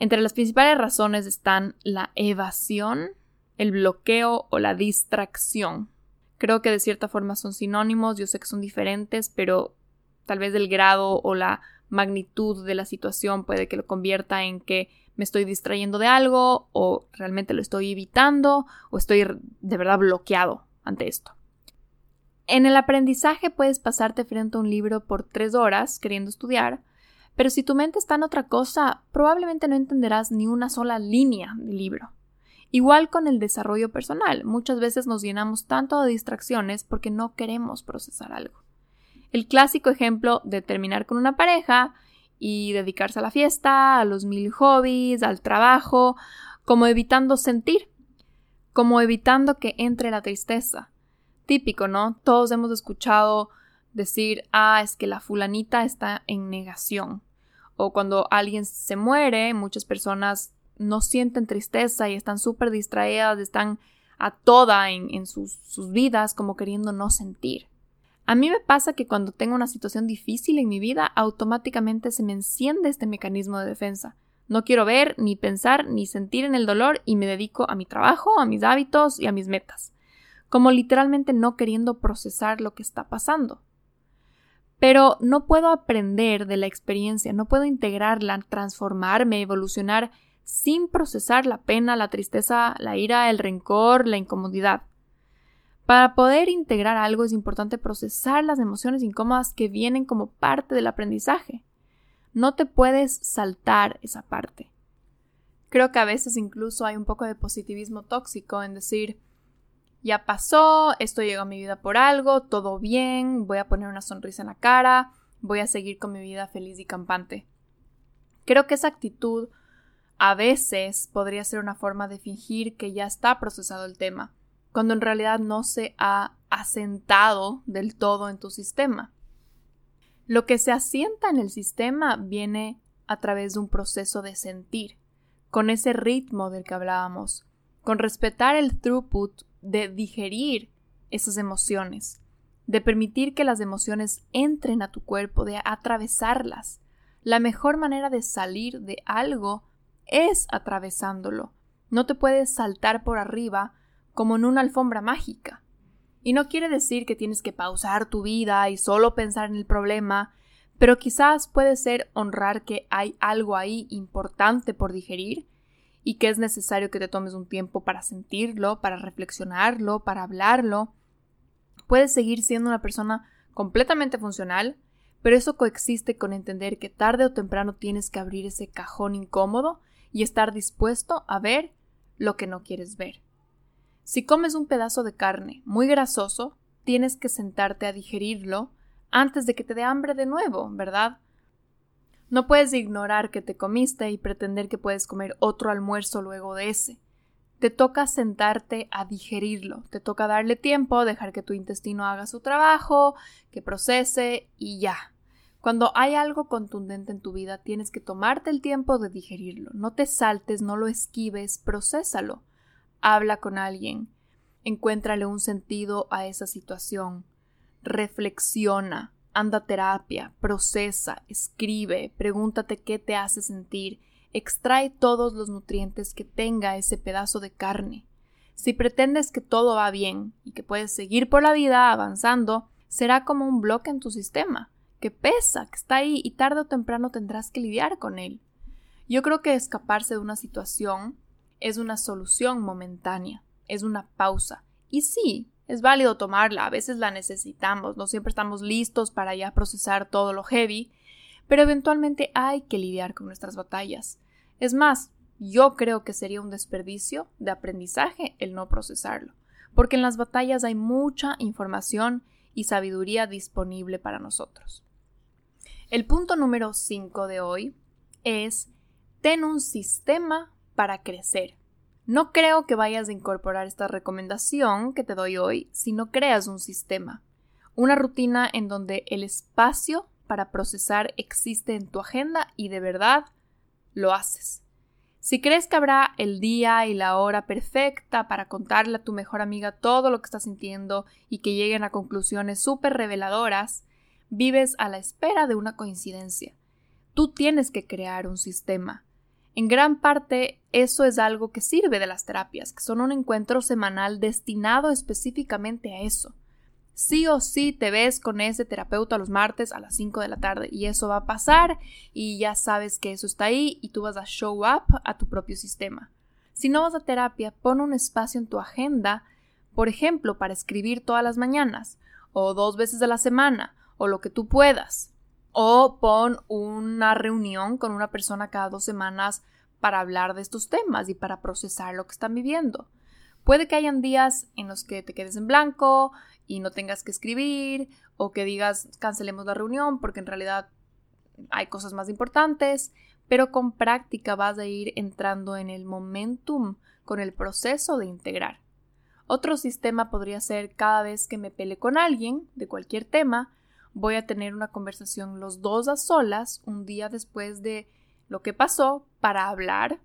entre las principales razones están la evasión, el bloqueo o la distracción. Creo que de cierta forma son sinónimos, yo sé que son diferentes, pero tal vez el grado o la magnitud de la situación puede que lo convierta en que me estoy distrayendo de algo o realmente lo estoy evitando o estoy de verdad bloqueado ante esto. En el aprendizaje puedes pasarte frente a un libro por tres horas queriendo estudiar, pero si tu mente está en otra cosa, probablemente no entenderás ni una sola línea del libro. Igual con el desarrollo personal, muchas veces nos llenamos tanto de distracciones porque no queremos procesar algo. El clásico ejemplo de terminar con una pareja y dedicarse a la fiesta, a los mil hobbies, al trabajo, como evitando sentir, como evitando que entre la tristeza. Típico, ¿no? Todos hemos escuchado decir, ah, es que la fulanita está en negación. O cuando alguien se muere, muchas personas no sienten tristeza y están súper distraídas, están a toda en, sus, sus vidas como queriendo no sentir. A mí me pasa que cuando tengo una situación difícil en mi vida, automáticamente se me enciende este mecanismo de defensa. No quiero ver, ni pensar, ni sentir en el dolor y me dedico a mi trabajo, a mis hábitos y a mis metas, como literalmente no queriendo procesar lo que está pasando. Pero no puedo aprender de la experiencia, no puedo integrarla, transformarme, evolucionar sin procesar la pena, la tristeza, la ira, el rencor, la incomodidad. Para poder integrar algo es importante procesar las emociones incómodas que vienen como parte del aprendizaje. No te puedes saltar esa parte. Creo que a veces incluso hay un poco de positivismo tóxico en decir, ya pasó, esto llegó a mi vida por algo, todo bien, voy a poner una sonrisa en la cara, voy a seguir con mi vida feliz y campante. Creo que esa actitud a veces podría ser una forma de fingir que ya está procesado el tema cuando en realidad no se ha asentado del todo en tu sistema. Lo que se asienta en el sistema viene a través de un proceso de sentir, con ese ritmo del que hablábamos, con respetar el throughput de digerir esas emociones, de permitir que las emociones entren a tu cuerpo, de atravesarlas. La mejor manera de salir de algo es atravesándolo. No te puedes saltar por arriba como en una alfombra mágica. Y no quiere decir que tienes que pausar tu vida y solo pensar en el problema, pero quizás puede ser honrar que hay algo ahí importante por digerir y que es necesario que te tomes un tiempo para sentirlo, para reflexionarlo, para hablarlo. Puedes seguir siendo una persona completamente funcional, pero eso coexiste con entender que tarde o temprano tienes que abrir ese cajón incómodo y estar dispuesto a ver lo que no quieres ver. Si comes un pedazo de carne muy grasoso, tienes que sentarte a digerirlo antes de que te dé hambre de nuevo, ¿verdad? No puedes ignorar que te comiste y pretender que puedes comer otro almuerzo luego de ese. Te toca sentarte a digerirlo, te toca darle tiempo, dejar que tu intestino haga su trabajo, que procese y ya. Cuando hay algo contundente en tu vida, tienes que tomarte el tiempo de digerirlo. No te saltes, no lo esquives, procésalo habla con alguien, encuéntrale un sentido a esa situación, reflexiona, anda a terapia, procesa, escribe, pregúntate qué te hace sentir, extrae todos los nutrientes que tenga ese pedazo de carne. Si pretendes que todo va bien y que puedes seguir por la vida avanzando, será como un bloque en tu sistema, que pesa, que está ahí y tarde o temprano tendrás que lidiar con él. Yo creo que escaparse de una situación es una solución momentánea, es una pausa. Y sí, es válido tomarla, a veces la necesitamos, no siempre estamos listos para ya procesar todo lo heavy, pero eventualmente hay que lidiar con nuestras batallas. Es más, yo creo que sería un desperdicio de aprendizaje el no procesarlo, porque en las batallas hay mucha información y sabiduría disponible para nosotros. El punto número 5 de hoy es ten un sistema para crecer. No creo que vayas a incorporar esta recomendación que te doy hoy si no creas un sistema, una rutina en donde el espacio para procesar existe en tu agenda y de verdad lo haces. Si crees que habrá el día y la hora perfecta para contarle a tu mejor amiga todo lo que estás sintiendo y que lleguen a conclusiones súper reveladoras, vives a la espera de una coincidencia. Tú tienes que crear un sistema. En gran parte, eso es algo que sirve de las terapias, que son un encuentro semanal destinado específicamente a eso. Sí o sí te ves con ese terapeuta los martes a las 5 de la tarde y eso va a pasar y ya sabes que eso está ahí y tú vas a show up a tu propio sistema. Si no vas a terapia, pon un espacio en tu agenda, por ejemplo, para escribir todas las mañanas, o dos veces a la semana, o lo que tú puedas. O pon una reunión con una persona cada dos semanas para hablar de estos temas y para procesar lo que están viviendo. Puede que hayan días en los que te quedes en blanco y no tengas que escribir o que digas cancelemos la reunión porque en realidad hay cosas más importantes, pero con práctica vas a ir entrando en el momentum con el proceso de integrar. Otro sistema podría ser cada vez que me pele con alguien de cualquier tema, voy a tener una conversación los dos a solas un día después de lo que pasó para hablar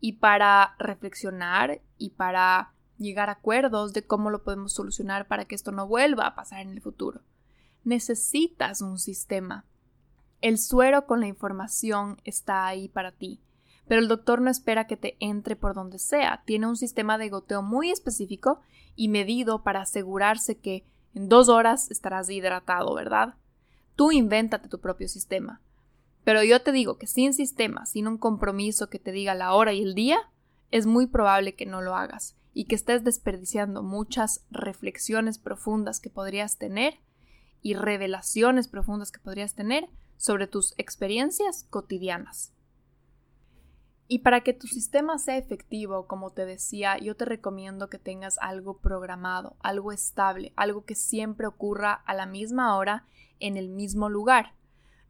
y para reflexionar y para llegar a acuerdos de cómo lo podemos solucionar para que esto no vuelva a pasar en el futuro. Necesitas un sistema. El suero con la información está ahí para ti, pero el doctor no espera que te entre por donde sea. Tiene un sistema de goteo muy específico y medido para asegurarse que en dos horas estarás hidratado, ¿verdad? Tú invéntate tu propio sistema. Pero yo te digo que sin sistema, sin un compromiso que te diga la hora y el día, es muy probable que no lo hagas y que estés desperdiciando muchas reflexiones profundas que podrías tener y revelaciones profundas que podrías tener sobre tus experiencias cotidianas. Y para que tu sistema sea efectivo, como te decía, yo te recomiendo que tengas algo programado, algo estable, algo que siempre ocurra a la misma hora en el mismo lugar.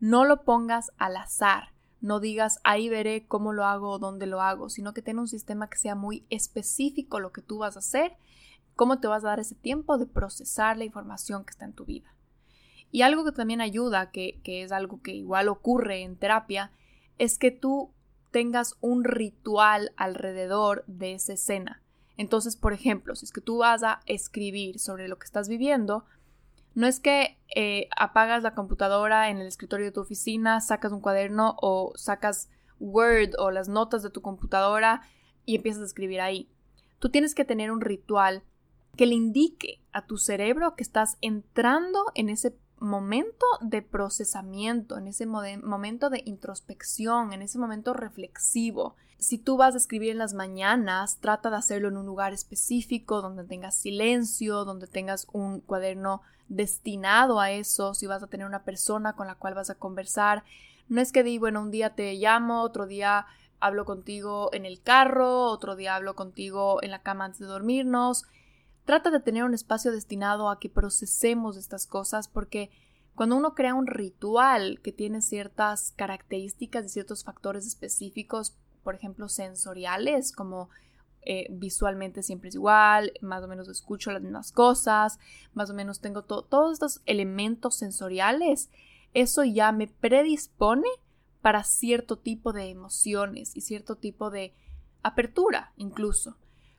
No lo pongas al azar, no digas ahí veré cómo lo hago o dónde lo hago, sino que tenga un sistema que sea muy específico lo que tú vas a hacer, cómo te vas a dar ese tiempo de procesar la información que está en tu vida. Y algo que también ayuda, que, que es algo que igual ocurre en terapia, es que tú tengas un ritual alrededor de esa escena. Entonces, por ejemplo, si es que tú vas a escribir sobre lo que estás viviendo, no es que eh, apagas la computadora en el escritorio de tu oficina, sacas un cuaderno o sacas Word o las notas de tu computadora y empiezas a escribir ahí. Tú tienes que tener un ritual que le indique a tu cerebro que estás entrando en ese momento de procesamiento, en ese momento de introspección, en ese momento reflexivo. Si tú vas a escribir en las mañanas, trata de hacerlo en un lugar específico, donde tengas silencio, donde tengas un cuaderno destinado a eso, si vas a tener una persona con la cual vas a conversar. No es que digo, bueno, un día te llamo, otro día hablo contigo en el carro, otro día hablo contigo en la cama antes de dormirnos. Trata de tener un espacio destinado a que procesemos estas cosas porque cuando uno crea un ritual que tiene ciertas características y ciertos factores específicos, por ejemplo, sensoriales, como eh, visualmente siempre es igual, más o menos escucho las mismas cosas, más o menos tengo todos estos elementos sensoriales, eso ya me predispone para cierto tipo de emociones y cierto tipo de apertura incluso.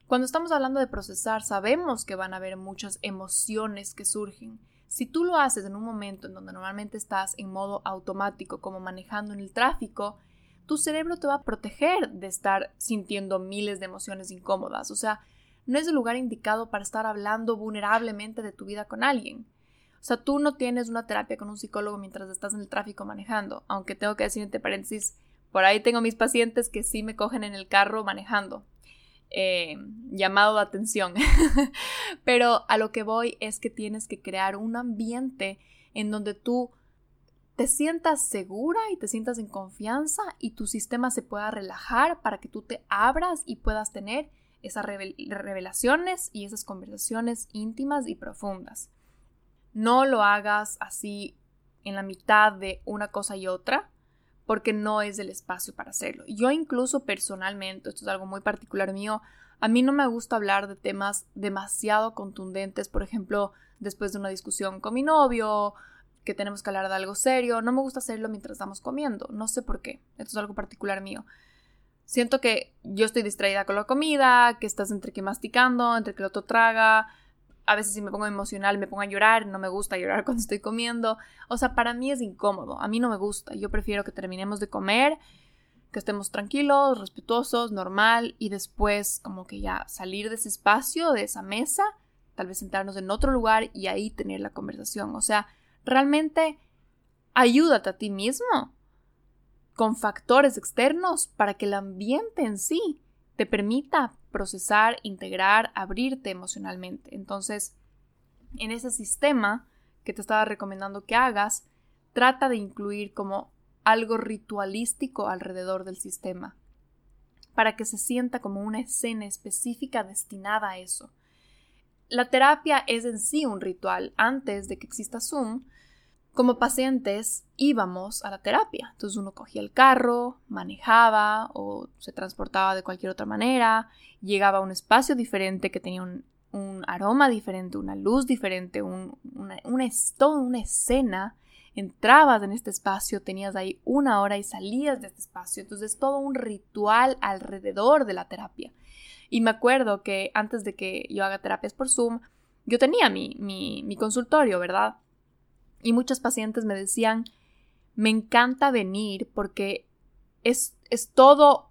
Cuando estamos hablando de procesar, sabemos que van a haber muchas emociones que surgen. Si tú lo haces en un momento en donde normalmente estás en modo automático, como manejando en el tráfico, tu cerebro te va a proteger de estar sintiendo miles de emociones incómodas. O sea, no es el lugar indicado para estar hablando vulnerablemente de tu vida con alguien. O sea, tú no tienes una terapia con un psicólogo mientras estás en el tráfico manejando, aunque tengo que decir entre paréntesis, por ahí tengo mis pacientes que sí me cogen en el carro manejando. Eh, llamado de atención. <laughs> Pero a lo que voy es que tienes que crear un ambiente en donde tú te sientas segura y te sientas en confianza y tu sistema se pueda relajar para que tú te abras y puedas tener esas revelaciones y esas conversaciones íntimas y profundas. No lo hagas así en la mitad de una cosa y otra, porque no es el espacio para hacerlo. Yo incluso personalmente, esto es algo muy particular mío, a mí no me gusta hablar de temas demasiado contundentes, por ejemplo, después de una discusión con mi novio, que tenemos que hablar de algo serio, no me gusta hacerlo mientras estamos comiendo, no sé por qué, esto es algo particular mío. Siento que yo estoy distraída con la comida, que estás entre que masticando, entre que el otro traga, a veces si me pongo emocional me pongo a llorar, no me gusta llorar <laughs> cuando estoy comiendo. O sea, para mí es incómodo, a mí no me gusta. Yo prefiero que terminemos de comer, que estemos tranquilos, respetuosos, normal y después como que ya salir de ese espacio, de esa mesa, tal vez sentarnos en otro lugar y ahí tener la conversación. O sea, realmente ayúdate a ti mismo con factores externos para que el ambiente en sí te permita procesar, integrar, abrirte emocionalmente. Entonces, en ese sistema que te estaba recomendando que hagas, trata de incluir como algo ritualístico alrededor del sistema, para que se sienta como una escena específica destinada a eso. La terapia es en sí un ritual. Antes de que exista Zoom, como pacientes íbamos a la terapia. Entonces uno cogía el carro, manejaba o se transportaba de cualquier otra manera, llegaba a un espacio diferente que tenía un, aroma diferente, una luz diferente, una, toda una escena. Entrabas en este espacio, tenías ahí una hora y salías de este espacio. Entonces todo un ritual alrededor de la terapia. Y me acuerdo que antes de que yo haga terapias por Zoom, yo tenía mi, mi consultorio, ¿verdad? Y muchos pacientes me decían, me encanta venir porque es, es todo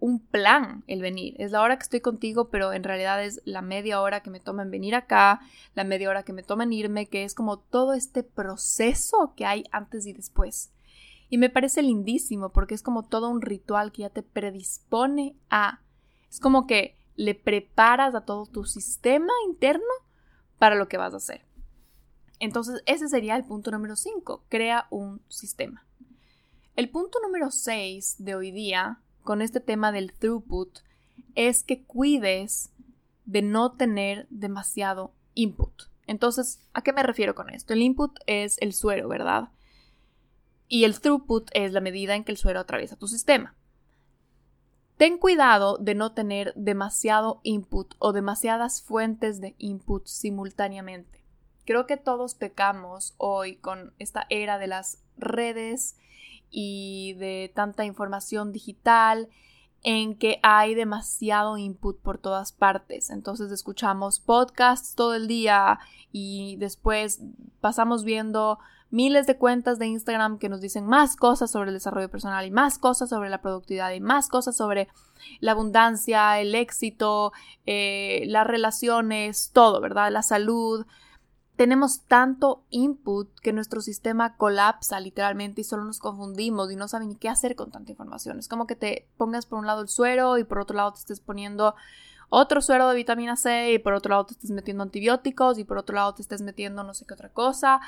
un plan el venir. Es la hora que estoy contigo, pero en realidad es la media hora que me toma en venir acá, la media hora que me toma en irme, que es como todo este proceso que hay antes y después. Y me parece lindísimo porque es como todo un ritual que ya te predispone a... Es como que le preparas a todo tu sistema interno para lo que vas a hacer. Entonces, ese sería el punto número 5, crea un sistema. El punto número 6 de hoy día, con este tema del throughput, es que cuides de no tener demasiado input. Entonces, ¿a qué me refiero con esto? El input es el suero, ¿verdad? Y el throughput es la medida en que el suero atraviesa tu sistema. Ten cuidado de no tener demasiado input o demasiadas fuentes de input simultáneamente. Creo que todos pecamos hoy con esta era de las redes y de tanta información digital en que hay demasiado input por todas partes. Entonces escuchamos podcasts todo el día y después pasamos viendo miles de cuentas de Instagram que nos dicen más cosas sobre el desarrollo personal y más cosas sobre la productividad y más cosas sobre la abundancia, el éxito, eh, las relaciones, todo, ¿verdad? La salud. Tenemos tanto input que nuestro sistema colapsa literalmente y solo nos confundimos y no saben ni qué hacer con tanta información. Es como que te pongas por un lado el suero y por otro lado te estés poniendo otro suero de vitamina C y por otro lado te estés metiendo antibióticos y por otro lado te estés metiendo no sé qué otra cosa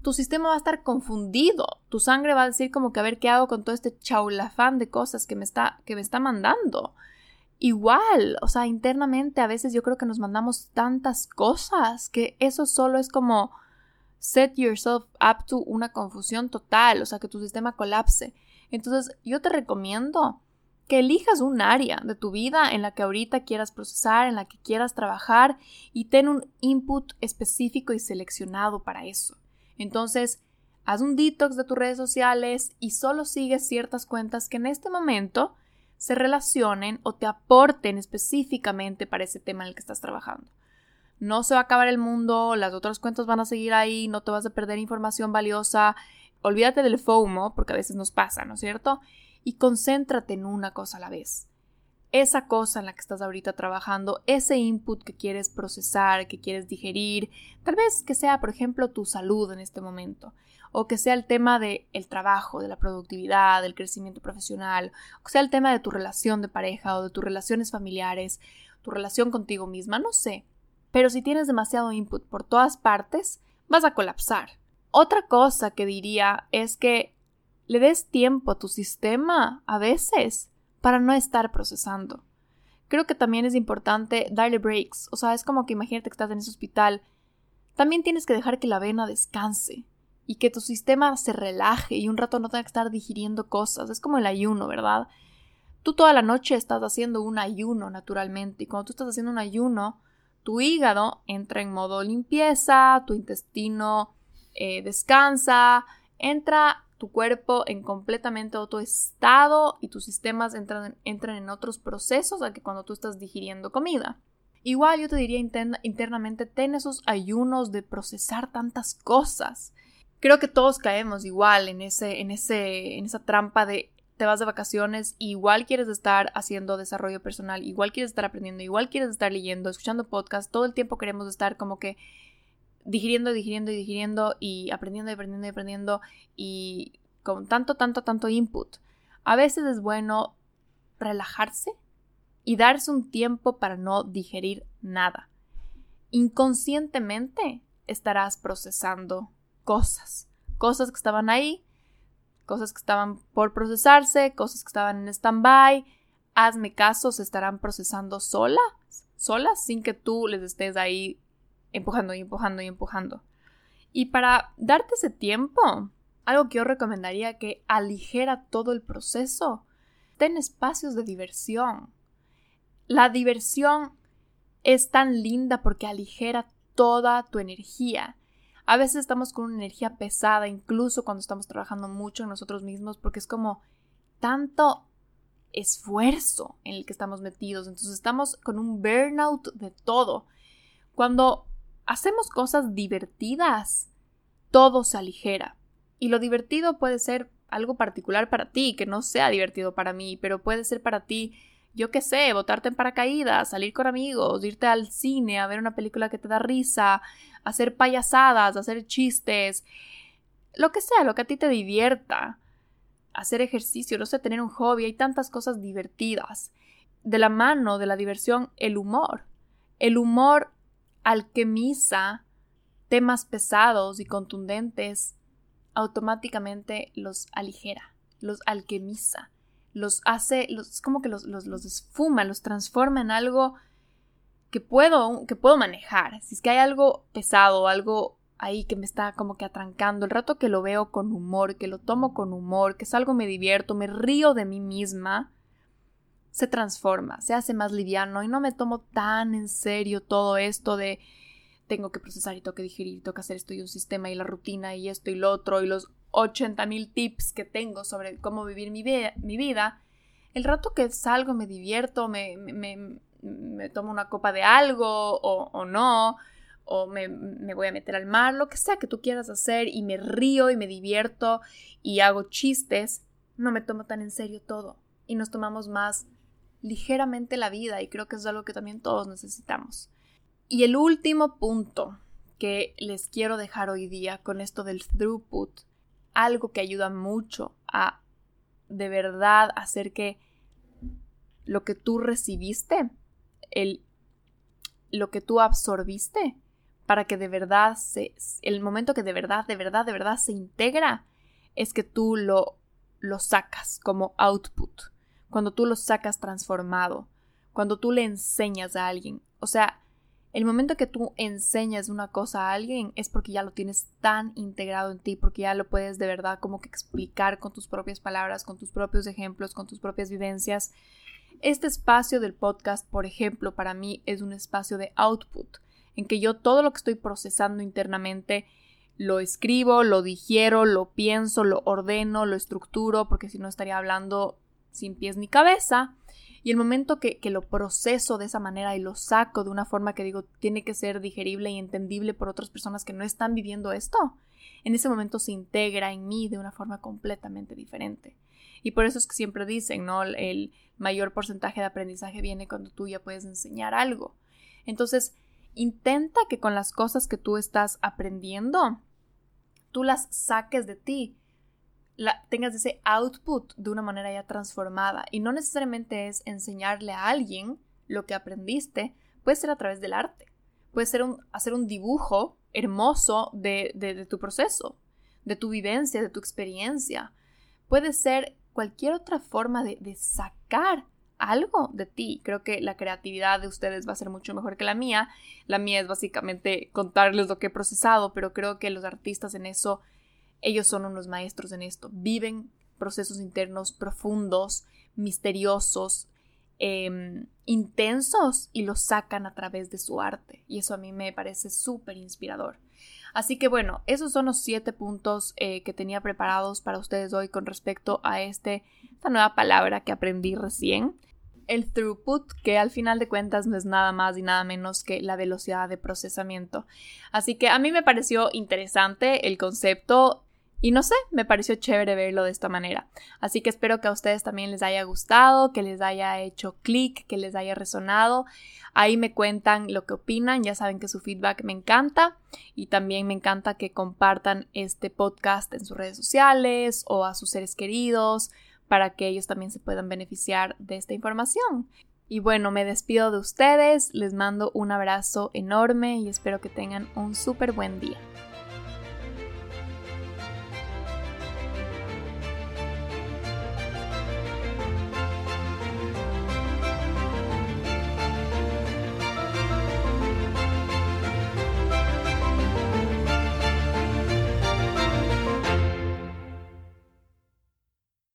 tu sistema va a estar confundido. Tu sangre va a decir como que a ver qué hago con todo este chaulafán de cosas que me está, que me está mandando. Igual, o sea, internamente a veces yo creo que nos mandamos tantas cosas que eso solo es como set yourself up to una confusión total, o sea, que tu sistema colapse. Entonces, yo te recomiendo que elijas un área de tu vida en la que ahorita quieras procesar, en la que quieras trabajar y ten un input específico y seleccionado para eso. Entonces, haz un detox de tus redes sociales y solo sigues ciertas cuentas que en este momento se relacionen o te aporten específicamente para ese tema en el que estás trabajando. No se va a acabar el mundo, las otras cuentas van a seguir ahí, no te vas a perder información valiosa. Olvídate del FOMO, porque a veces nos pasa, ¿no es cierto? Y concéntrate en una cosa a la vez esa cosa en la que estás ahorita trabajando, ese input que quieres procesar, que quieres digerir, tal vez que sea, por ejemplo, tu salud en este momento, o que sea el tema del el trabajo, de la productividad, del crecimiento profesional, o sea el tema de tu relación de pareja o de tus relaciones familiares, tu relación contigo misma, no sé. Pero si tienes demasiado input por todas partes, vas a colapsar. Otra cosa que diría es que le des tiempo a tu sistema a veces para no estar procesando. Creo que también es importante darle breaks, o sea, es como que imagínate que estás en ese hospital, también tienes que dejar que la vena descanse y que tu sistema se relaje y un rato no tenga que estar digiriendo cosas, es como el ayuno, ¿verdad? Tú toda la noche estás haciendo un ayuno naturalmente y cuando tú estás haciendo un ayuno, tu hígado entra en modo limpieza, tu intestino eh, descansa, entra tu cuerpo en completamente otro estado y tus sistemas entran, entran en otros procesos a que cuando tú estás digiriendo comida. Igual yo te diría internamente, ten esos ayunos de procesar tantas cosas. Creo que todos caemos igual en, ese, en, ese, en esa trampa de te vas de vacaciones igual quieres estar haciendo desarrollo personal, igual quieres estar aprendiendo, igual quieres estar leyendo, escuchando podcasts, todo el tiempo queremos estar como que digiriendo, digiriendo y digiriendo y aprendiendo y aprendiendo y aprendiendo y con tanto, tanto, tanto input. A veces es bueno relajarse y darse un tiempo para no digerir nada. Inconscientemente estarás procesando cosas, cosas que estaban ahí, cosas que estaban por procesarse, cosas que estaban en stand-by. Hazme caso, se estarán procesando solas, solas, sin que tú les estés ahí empujando y empujando y empujando. Y para darte ese tiempo, algo que yo recomendaría que aligera todo el proceso, ten espacios de diversión. La diversión es tan linda porque aligera toda tu energía. A veces estamos con una energía pesada, incluso cuando estamos trabajando mucho en nosotros mismos, porque es como tanto esfuerzo en el que estamos metidos. Entonces estamos con un burnout de todo. Cuando hacemos cosas divertidas, todo se aligera. Y lo divertido puede ser algo particular para ti, que no sea divertido para mí, pero puede ser para ti, yo qué sé, botarte en paracaídas, salir con amigos, irte al cine a ver una película que te da risa, hacer payasadas, hacer chistes, lo que sea, lo que a ti te divierta, hacer ejercicio, no sé, tener un hobby, hay tantas cosas divertidas. De la mano de la diversión, el humor. El humor alquimiza temas pesados y contundentes, automáticamente los aligera, los alquimiza, los hace, los, es como que los, los, los esfuma, los transforma en algo que puedo, que puedo manejar. Si es que hay algo pesado, algo ahí que me está como que atrancando, el rato que lo veo con humor, que lo tomo con humor, que es algo me divierto, me río de mí misma, se transforma, se hace más liviano y no me tomo tan en serio todo esto de tengo que procesar y tengo que digerir, tengo que hacer esto y un sistema y la rutina y esto y lo otro y los 80 mil tips que tengo sobre cómo vivir mi, mi, vida, el rato que salgo me divierto, me, me tomo una copa de algo o, o no, o me, me, voy a meter al mar, lo que sea que tú quieras hacer y me río y me divierto y hago chistes, no me tomo tan en serio todo y nos tomamos más ligeramente la vida y creo que es algo que también todos necesitamos. Y el último punto que les quiero dejar hoy día con esto del throughput, algo que ayuda mucho a de verdad hacer que lo que tú recibiste, el, lo que tú absorbiste, para que de verdad se, el momento que de verdad, de verdad, de verdad se integra, es que tú lo, lo sacas como output, cuando tú lo sacas transformado, cuando tú le enseñas a alguien. O sea, el momento que tú enseñas una cosa a alguien es porque ya lo tienes tan integrado en ti, porque ya lo puedes de verdad como que explicar con tus propias palabras, con tus propios ejemplos, con tus propias vivencias. Este espacio del podcast, por ejemplo, para mí es un espacio de output, en que yo todo lo que estoy procesando internamente lo escribo, lo digiero, lo pienso, lo ordeno, lo estructuro, porque si no estaría hablando sin pies ni cabeza. Y el momento que, lo proceso de esa manera y lo saco de una forma que digo tiene que ser digerible y entendible por otras personas que no están viviendo esto, en ese momento se integra en mí de una forma completamente diferente. Y por eso es que siempre dicen, ¿no? El mayor porcentaje de aprendizaje viene cuando tú ya puedes enseñar algo. Entonces, intenta que con las cosas que tú estás aprendiendo, tú las saques de ti tengas ese output de una manera ya transformada. Y no necesariamente es enseñarle a alguien lo que aprendiste, puede ser a través del arte, puede ser hacer un dibujo hermoso de, tu proceso, de tu vivencia, de tu experiencia. Puede ser cualquier otra forma de, de sacar algo de ti. Creo que la creatividad de ustedes va a ser mucho mejor que la mía. La mía es básicamente contarles lo que he procesado, pero creo que los artistas en eso ellos son unos maestros en esto. Viven procesos internos profundos, misteriosos, em, intensos y los sacan a través de su arte. Y eso a mí me parece súper inspirador. Así que bueno, esos son los siete puntos eh, que tenía preparados para ustedes hoy con respecto a este, esta nueva palabra que aprendí recién. El throughput, que al final de cuentas no es nada más y nada menos que la velocidad de procesamiento. Así que a mí me pareció interesante el concepto. Y no sé, me pareció chévere verlo de esta manera. Así que espero que a ustedes también les haya gustado, que les haya hecho clic, que les haya resonado. Ahí me cuentan lo que opinan, ya saben que su feedback me encanta y también me encanta que compartan este podcast en sus redes sociales o a sus seres queridos para que ellos también se puedan beneficiar de esta información. Y bueno, me despido de ustedes, les mando un abrazo enorme y espero que tengan un súper buen día.